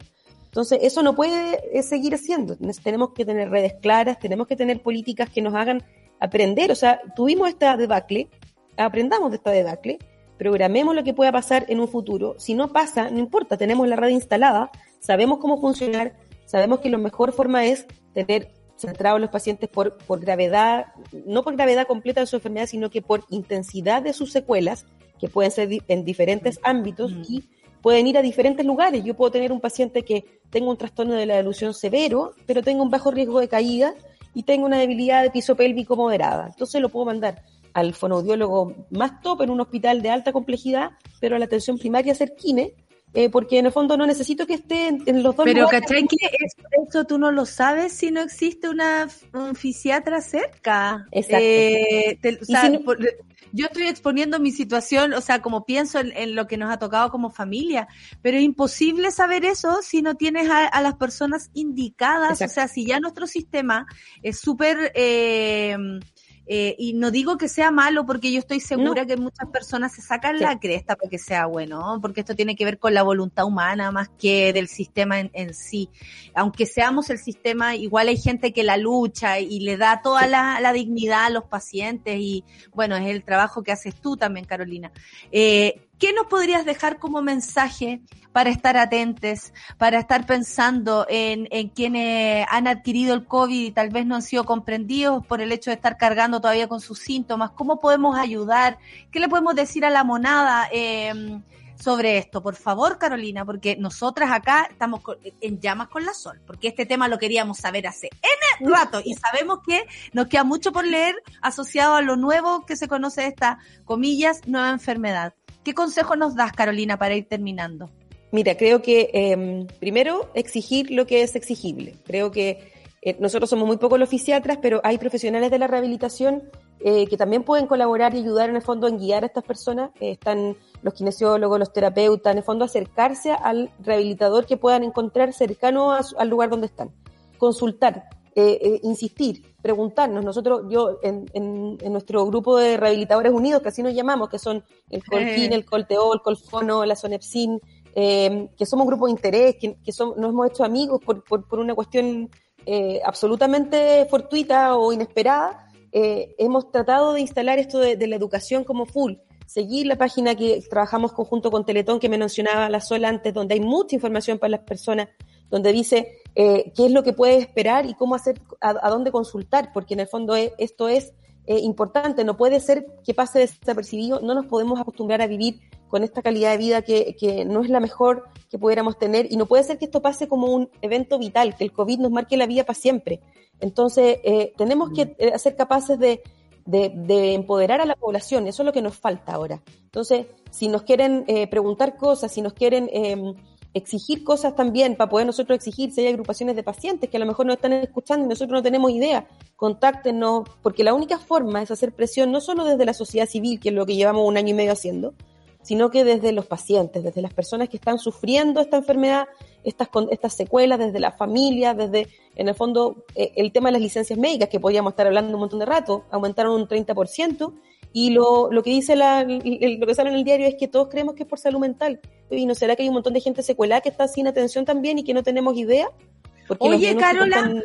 Entonces, eso no puede eh, seguir siendo. Tenemos que tener redes claras, tenemos que tener políticas que nos hagan aprender. O sea, tuvimos esta debacle, aprendamos de esta debacle, programemos lo que pueda pasar en un futuro. Si no pasa, no importa, tenemos la red instalada, sabemos cómo funcionar, sabemos que la mejor forma es tener centrados los pacientes por, por gravedad, no por gravedad completa de su enfermedad, sino que por intensidad de sus secuelas, que pueden ser en diferentes ámbitos y pueden ir a diferentes lugares. Yo puedo tener un paciente que tenga un trastorno de la delusión severo, pero tenga un bajo riesgo de caída y tenga una debilidad de piso pélvico moderada. Entonces lo puedo mandar al fonoaudiólogo más top en un hospital de alta complejidad, pero a la atención primaria cerquine, eh, porque en el fondo no necesito que esté en, en los dos Pero ¿cachai que eso, eso, tú no lo sabes si no existe una, un fisiatra cerca? Exacto. Eh, te, o sea, si no, por, yo estoy exponiendo mi situación, o sea, como pienso en, en, lo que nos ha tocado como familia, pero es imposible saber eso si no tienes a, a las personas indicadas, Exacto. o sea, si ya nuestro sistema es súper... Eh, Eh, y no digo que sea malo porque yo estoy segura que muchas personas se sacan la cresta para que sea bueno, porque esto tiene que ver con la voluntad humana más que del sistema en, sí. Aunque seamos el sistema, igual hay gente que la lucha y le da toda la, la, dignidad a los pacientes y bueno, es el trabajo que haces tú también, Carolina. Eh, ¿Qué nos podrías dejar como mensaje para estar atentes, para estar pensando en, en, quienes han adquirido el COVID y tal vez no han sido comprendidos por el hecho de estar cargando todavía con sus síntomas? ¿Cómo podemos ayudar? ¿Qué le podemos decir a la monada? Eh, sobre esto, por favor, Carolina, porque nosotras acá estamos en llamas con la sol, porque este tema lo queríamos saber hace N rato y sabemos que nos queda mucho por leer asociado a lo nuevo que se conoce esta, comillas, nueva enfermedad. ¿Qué consejo nos das, Carolina, para ir terminando? Mira, creo que eh, primero exigir lo que es exigible. Creo que eh, nosotros somos muy pocos los fisiatras, pero hay profesionales de la rehabilitación eh, que también pueden colaborar y ayudar en el fondo en guiar a estas personas. Eh, están los kinesiólogos, los terapeutas, en el fondo acercarse al rehabilitador que puedan encontrar cercano al lugar donde están. Consultar, insistir, preguntarnos. Nosotros, yo, en, en, nuestro grupo de rehabilitadores unidos, que así nos llamamos, que son el Colquín, el Colteol, el Colfono, la Sonepsin, eh, que somos un grupo de interés, que, que nos hemos hecho amigos por, por, por una cuestión eh, absolutamente fortuita o inesperada, eh, hemos tratado de instalar esto de, de, la educación como full. Seguir la página que trabajamos conjunto con Teletón, que me mencionaba la sola antes, donde hay mucha información para las personas, donde dice eh, qué es lo que puede esperar y cómo hacer, a, a dónde consultar, porque en el fondo es, esto es eh, importante, no puede ser que pase desapercibido, no nos podemos acostumbrar a vivir con esta calidad de vida que, que, no es la mejor que pudiéramos tener y no puede ser que esto pase como un evento vital, que el COVID nos marque la vida para siempre. Entonces, eh, tenemos que eh, ser capaces de, de, de, empoderar a la población, eso es lo que nos falta ahora. Entonces, si nos quieren eh, preguntar cosas, si nos quieren em, exigir cosas también para poder nosotros exigir si hay agrupaciones de pacientes que a lo mejor nos están escuchando y nosotros no tenemos idea, contáctenos, porque la única forma es hacer presión no solo desde la sociedad civil, que es lo que llevamos un año y medio haciendo, sino que desde los pacientes, desde las personas que están sufriendo esta enfermedad, estas, estas secuelas, desde la familia, desde, en el fondo, eh, el tema de las licencias médicas, que podríamos estar hablando un montón de rato, aumentaron un 30%, y lo, lo que dice la, el, lo que sale en el diario es que todos creemos que es por salud mental. ¿Y no será que hay un montón de gente secuelada que está sin atención también y que no tenemos idea? Porque Oye, Carola, están...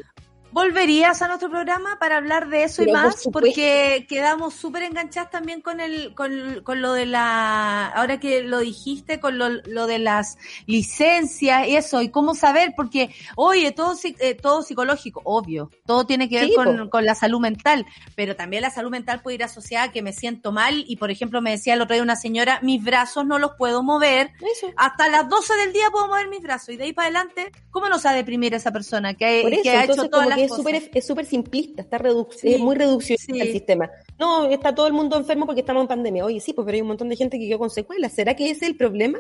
¿Volverías a nuestro programa para hablar de eso Pero y más? Por porque quedamos súper enganchadas también con el, con, con, lo de la, ahora que lo dijiste, con lo, lo, de las licencias y eso, y cómo saber, porque, oye, todo, eh, todo psicológico, obvio, todo tiene que ver sí, con, con, la salud mental, pero también la salud mental puede ir asociada a que me siento mal y, por ejemplo, me decía el otro día una señora, mis brazos no los puedo mover, eso. hasta las 12 del día puedo mover mis brazos y de ahí para adelante, ¿cómo nos va a deprimir esa persona que, eso, que ha hecho todas las es súper es súper simplista, está sí, es muy reduccionista sí. el sistema. No, está todo el mundo enfermo porque estamos en pandemia. Oye, sí, pues pero hay un montón de gente que quedó con secuelas. ¿Será que ese es el problema?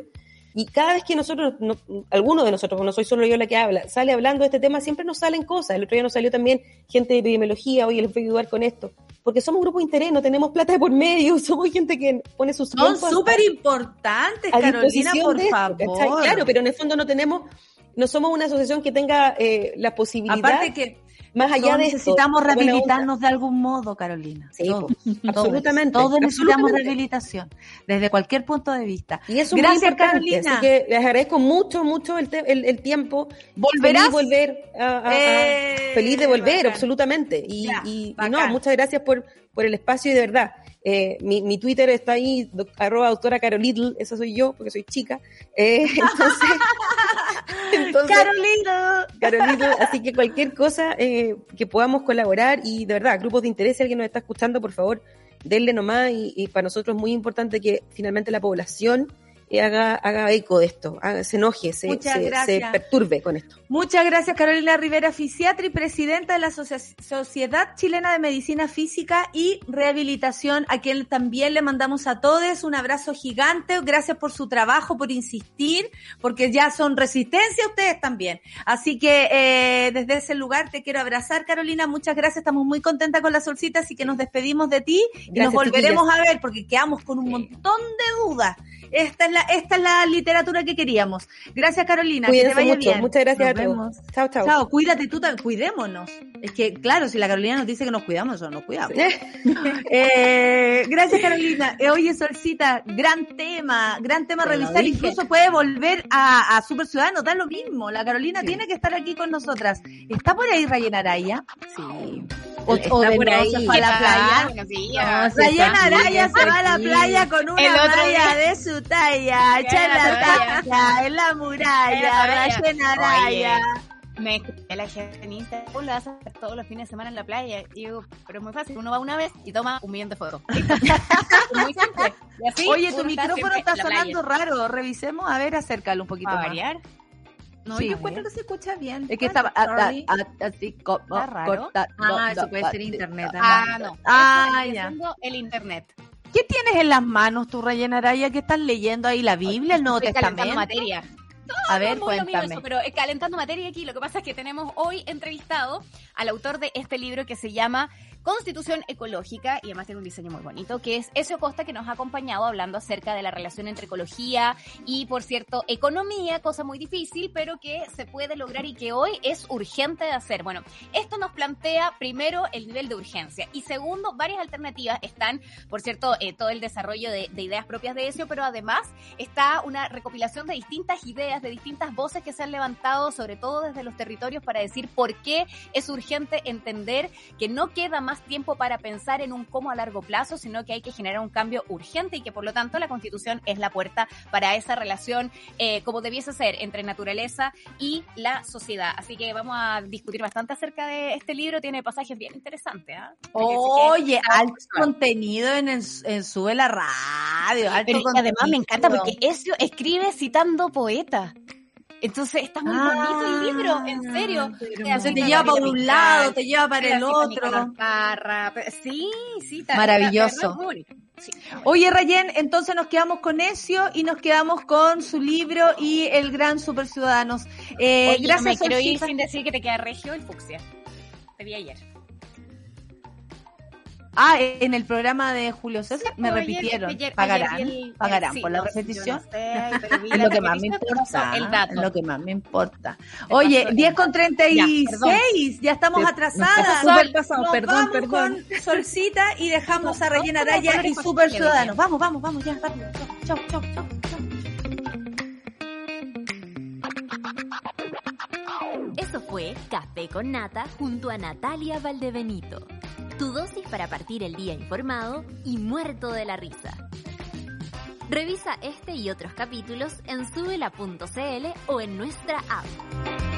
Y cada vez que nosotros, no, alguno de nosotros, no soy solo yo la que habla, sale hablando de este tema, siempre nos salen cosas. El otro día nos salió también gente de epidemiología, oye, les voy a ayudar con esto. Porque somos un grupo de interés, no tenemos plata de por medio, somos gente que pone sus Son súper importantes, Carolina, por esto, favor. Claro, pero en el fondo no tenemos, no somos una asociación que tenga eh, la posibilidad. Aparte que más allá de necesitamos esto, rehabilitarnos de algún modo, Carolina. Sí, todos, absolutamente. Todos, todos necesitamos absolutamente. rehabilitación, desde cualquier punto de vista. Y eso Gracias, es muy importante, Carolina. Así que les agradezco mucho, mucho el, el, el tiempo. ¿Volverás? Feliz, volver a, a, a, eh, feliz de volver, bacán. absolutamente. Y, Ya, y, y bacán. no, muchas gracias por, por el espacio y de verdad. Eh, mi, mi Twitter está ahí, doc, arroba doctora Carolittle, esa soy yo, porque soy chica. Eh, entonces, entonces, Carolina. Carolina, así que cualquier cosa eh, que podamos colaborar y de verdad, grupos de interés, si alguien nos está escuchando, por favor, denle nomás y, y para nosotros es muy importante que finalmente la población haga, haga eco de esto, haga, se enoje, se, se, perturbe con esto. Muchas gracias, Carolina Rivera, fisiatra y presidenta de la Sociedad Chilena de Medicina Física y Rehabilitación, a quien también le mandamos a todos un abrazo gigante. Gracias por su trabajo, por insistir, porque ya son resistencia ustedes también. Así que eh, desde ese lugar te quiero abrazar, Carolina. Muchas gracias, estamos muy contentas con la solcita, así que nos despedimos de ti y Gracias, nos volveremos chiquillas. a ver porque quedamos con un montón de dudas Esta es la, esta es la literatura que queríamos. Gracias, Carolina. que te Cuídense vaya mucho. bien. Muchas gracias Nos a todos. vemos. Chao, chao. Chao, cuídate tú también, cuidémonos. Es que, claro, si la Carolina nos dice que nos cuidamos, eso nos cuidamos. Eh, gracias, Carolina. Eh, oye, Solcita, gran tema, gran tema lo revisar. dije. Incluso puede volver a, a Super Ciudadanos, da lo mismo. La Carolina tiene que estar aquí con nosotras. ¿Está por ahí Rayen Araya? Sí. O, Está o de por ahí. se fue a la playa. Bueno, No, sí, Rayen Araya se va a la playa con una día. de su talla, echa en la talla. talla, en la En muralla. Rayen Araya. Me escuché la gente en Instagram, "Oh, lo vas a hacer todos los fines de semana en la playa. Y digo, pero es muy fácil, uno va una vez y toma un millón de fotos. muy simple. Y así, Oye, tu micrófono está sonando raro. Revisemos, a ver, acércalo un poquito ¿Para más. variar? No, Sí, yo encuentro que se escucha bien. Es que así como Está raro. corta- Ah, no, eso puede no, ser internet. Ah, no. Ah, ya. el internet. ¿Qué tienes en las manos tú, Rayen Araya? ¿Qué estás leyendo ahí? ¿La Biblia, el Nuevo Testamento? materia. A ver, cuéntame. eso, pero calentando materia aquí, lo que pasa es que tenemos hoy entrevistado al autor de este libro que se llama Constitución Ecológica y además tiene un diseño muy bonito, que es Ezio Costa, que nos ha acompañado hablando acerca de la relación entre ecología y, por cierto, economía, cosa muy difícil, pero que se puede lograr y que hoy es urgente de hacer. Bueno, esto nos plantea primero el nivel de urgencia y segundo, varias alternativas están, por cierto, eh, todo el desarrollo de, de ideas propias de Ezio, pero además está una recopilación de distintas ideas, de distintas voces que se han levantado, sobre todo desde los territorios, para decir por qué es urgente entender que no queda más tiempo para pensar en un cómo a largo plazo, sino que hay que generar un cambio urgente y que por lo tanto la constitución es la puerta para esa relación eh, como debiese ser entre naturaleza y la sociedad. Así que vamos a discutir bastante acerca de este libro, tiene pasajes bien interesantes. que- Oye, Ah, alto contenido en, el, en Sube la Radio. Alto Pero además me encanta porque Ezio escribe citando poetas. Entonces está muy bonito el libro, en serio. Entonces te lleva para un lado, te lleva para el otro. Parra, sí, sí, está- Maravilloso. está-. Sí. Oye, Rayen, entonces nos quedamos con Ezio y nos quedamos con su libro y el gran Super Ciudadanos. Eh, Oye, gracias, no me quiero ir sin decir que te queda regio el fucsia. Te vi ayer. Ah, en el programa de Julio César me Ayer- repitieron. ayer- pagarán, ayer el- pagarán sí, por la no, repetición. no sé, Es lo que más me importa. El dato. Es lo que más me importa. Oye, pasó el 10 con dato. 36. Ya, estamos Te- atrasadas. nos pasado, Nos perdón, vamos perdón. con Solcita y dejamos a Todos Araya y Super Ciudadanos. Vamos, vamos, vamos, ya, rápido. Chau, chau, chau, chau. Eso fue Café con Nata junto a Natalia Valdebenito. Tu dosis para partir el día informado y muerto de la risa. Revisa este y otros capítulos en subela.cl o en nuestra app.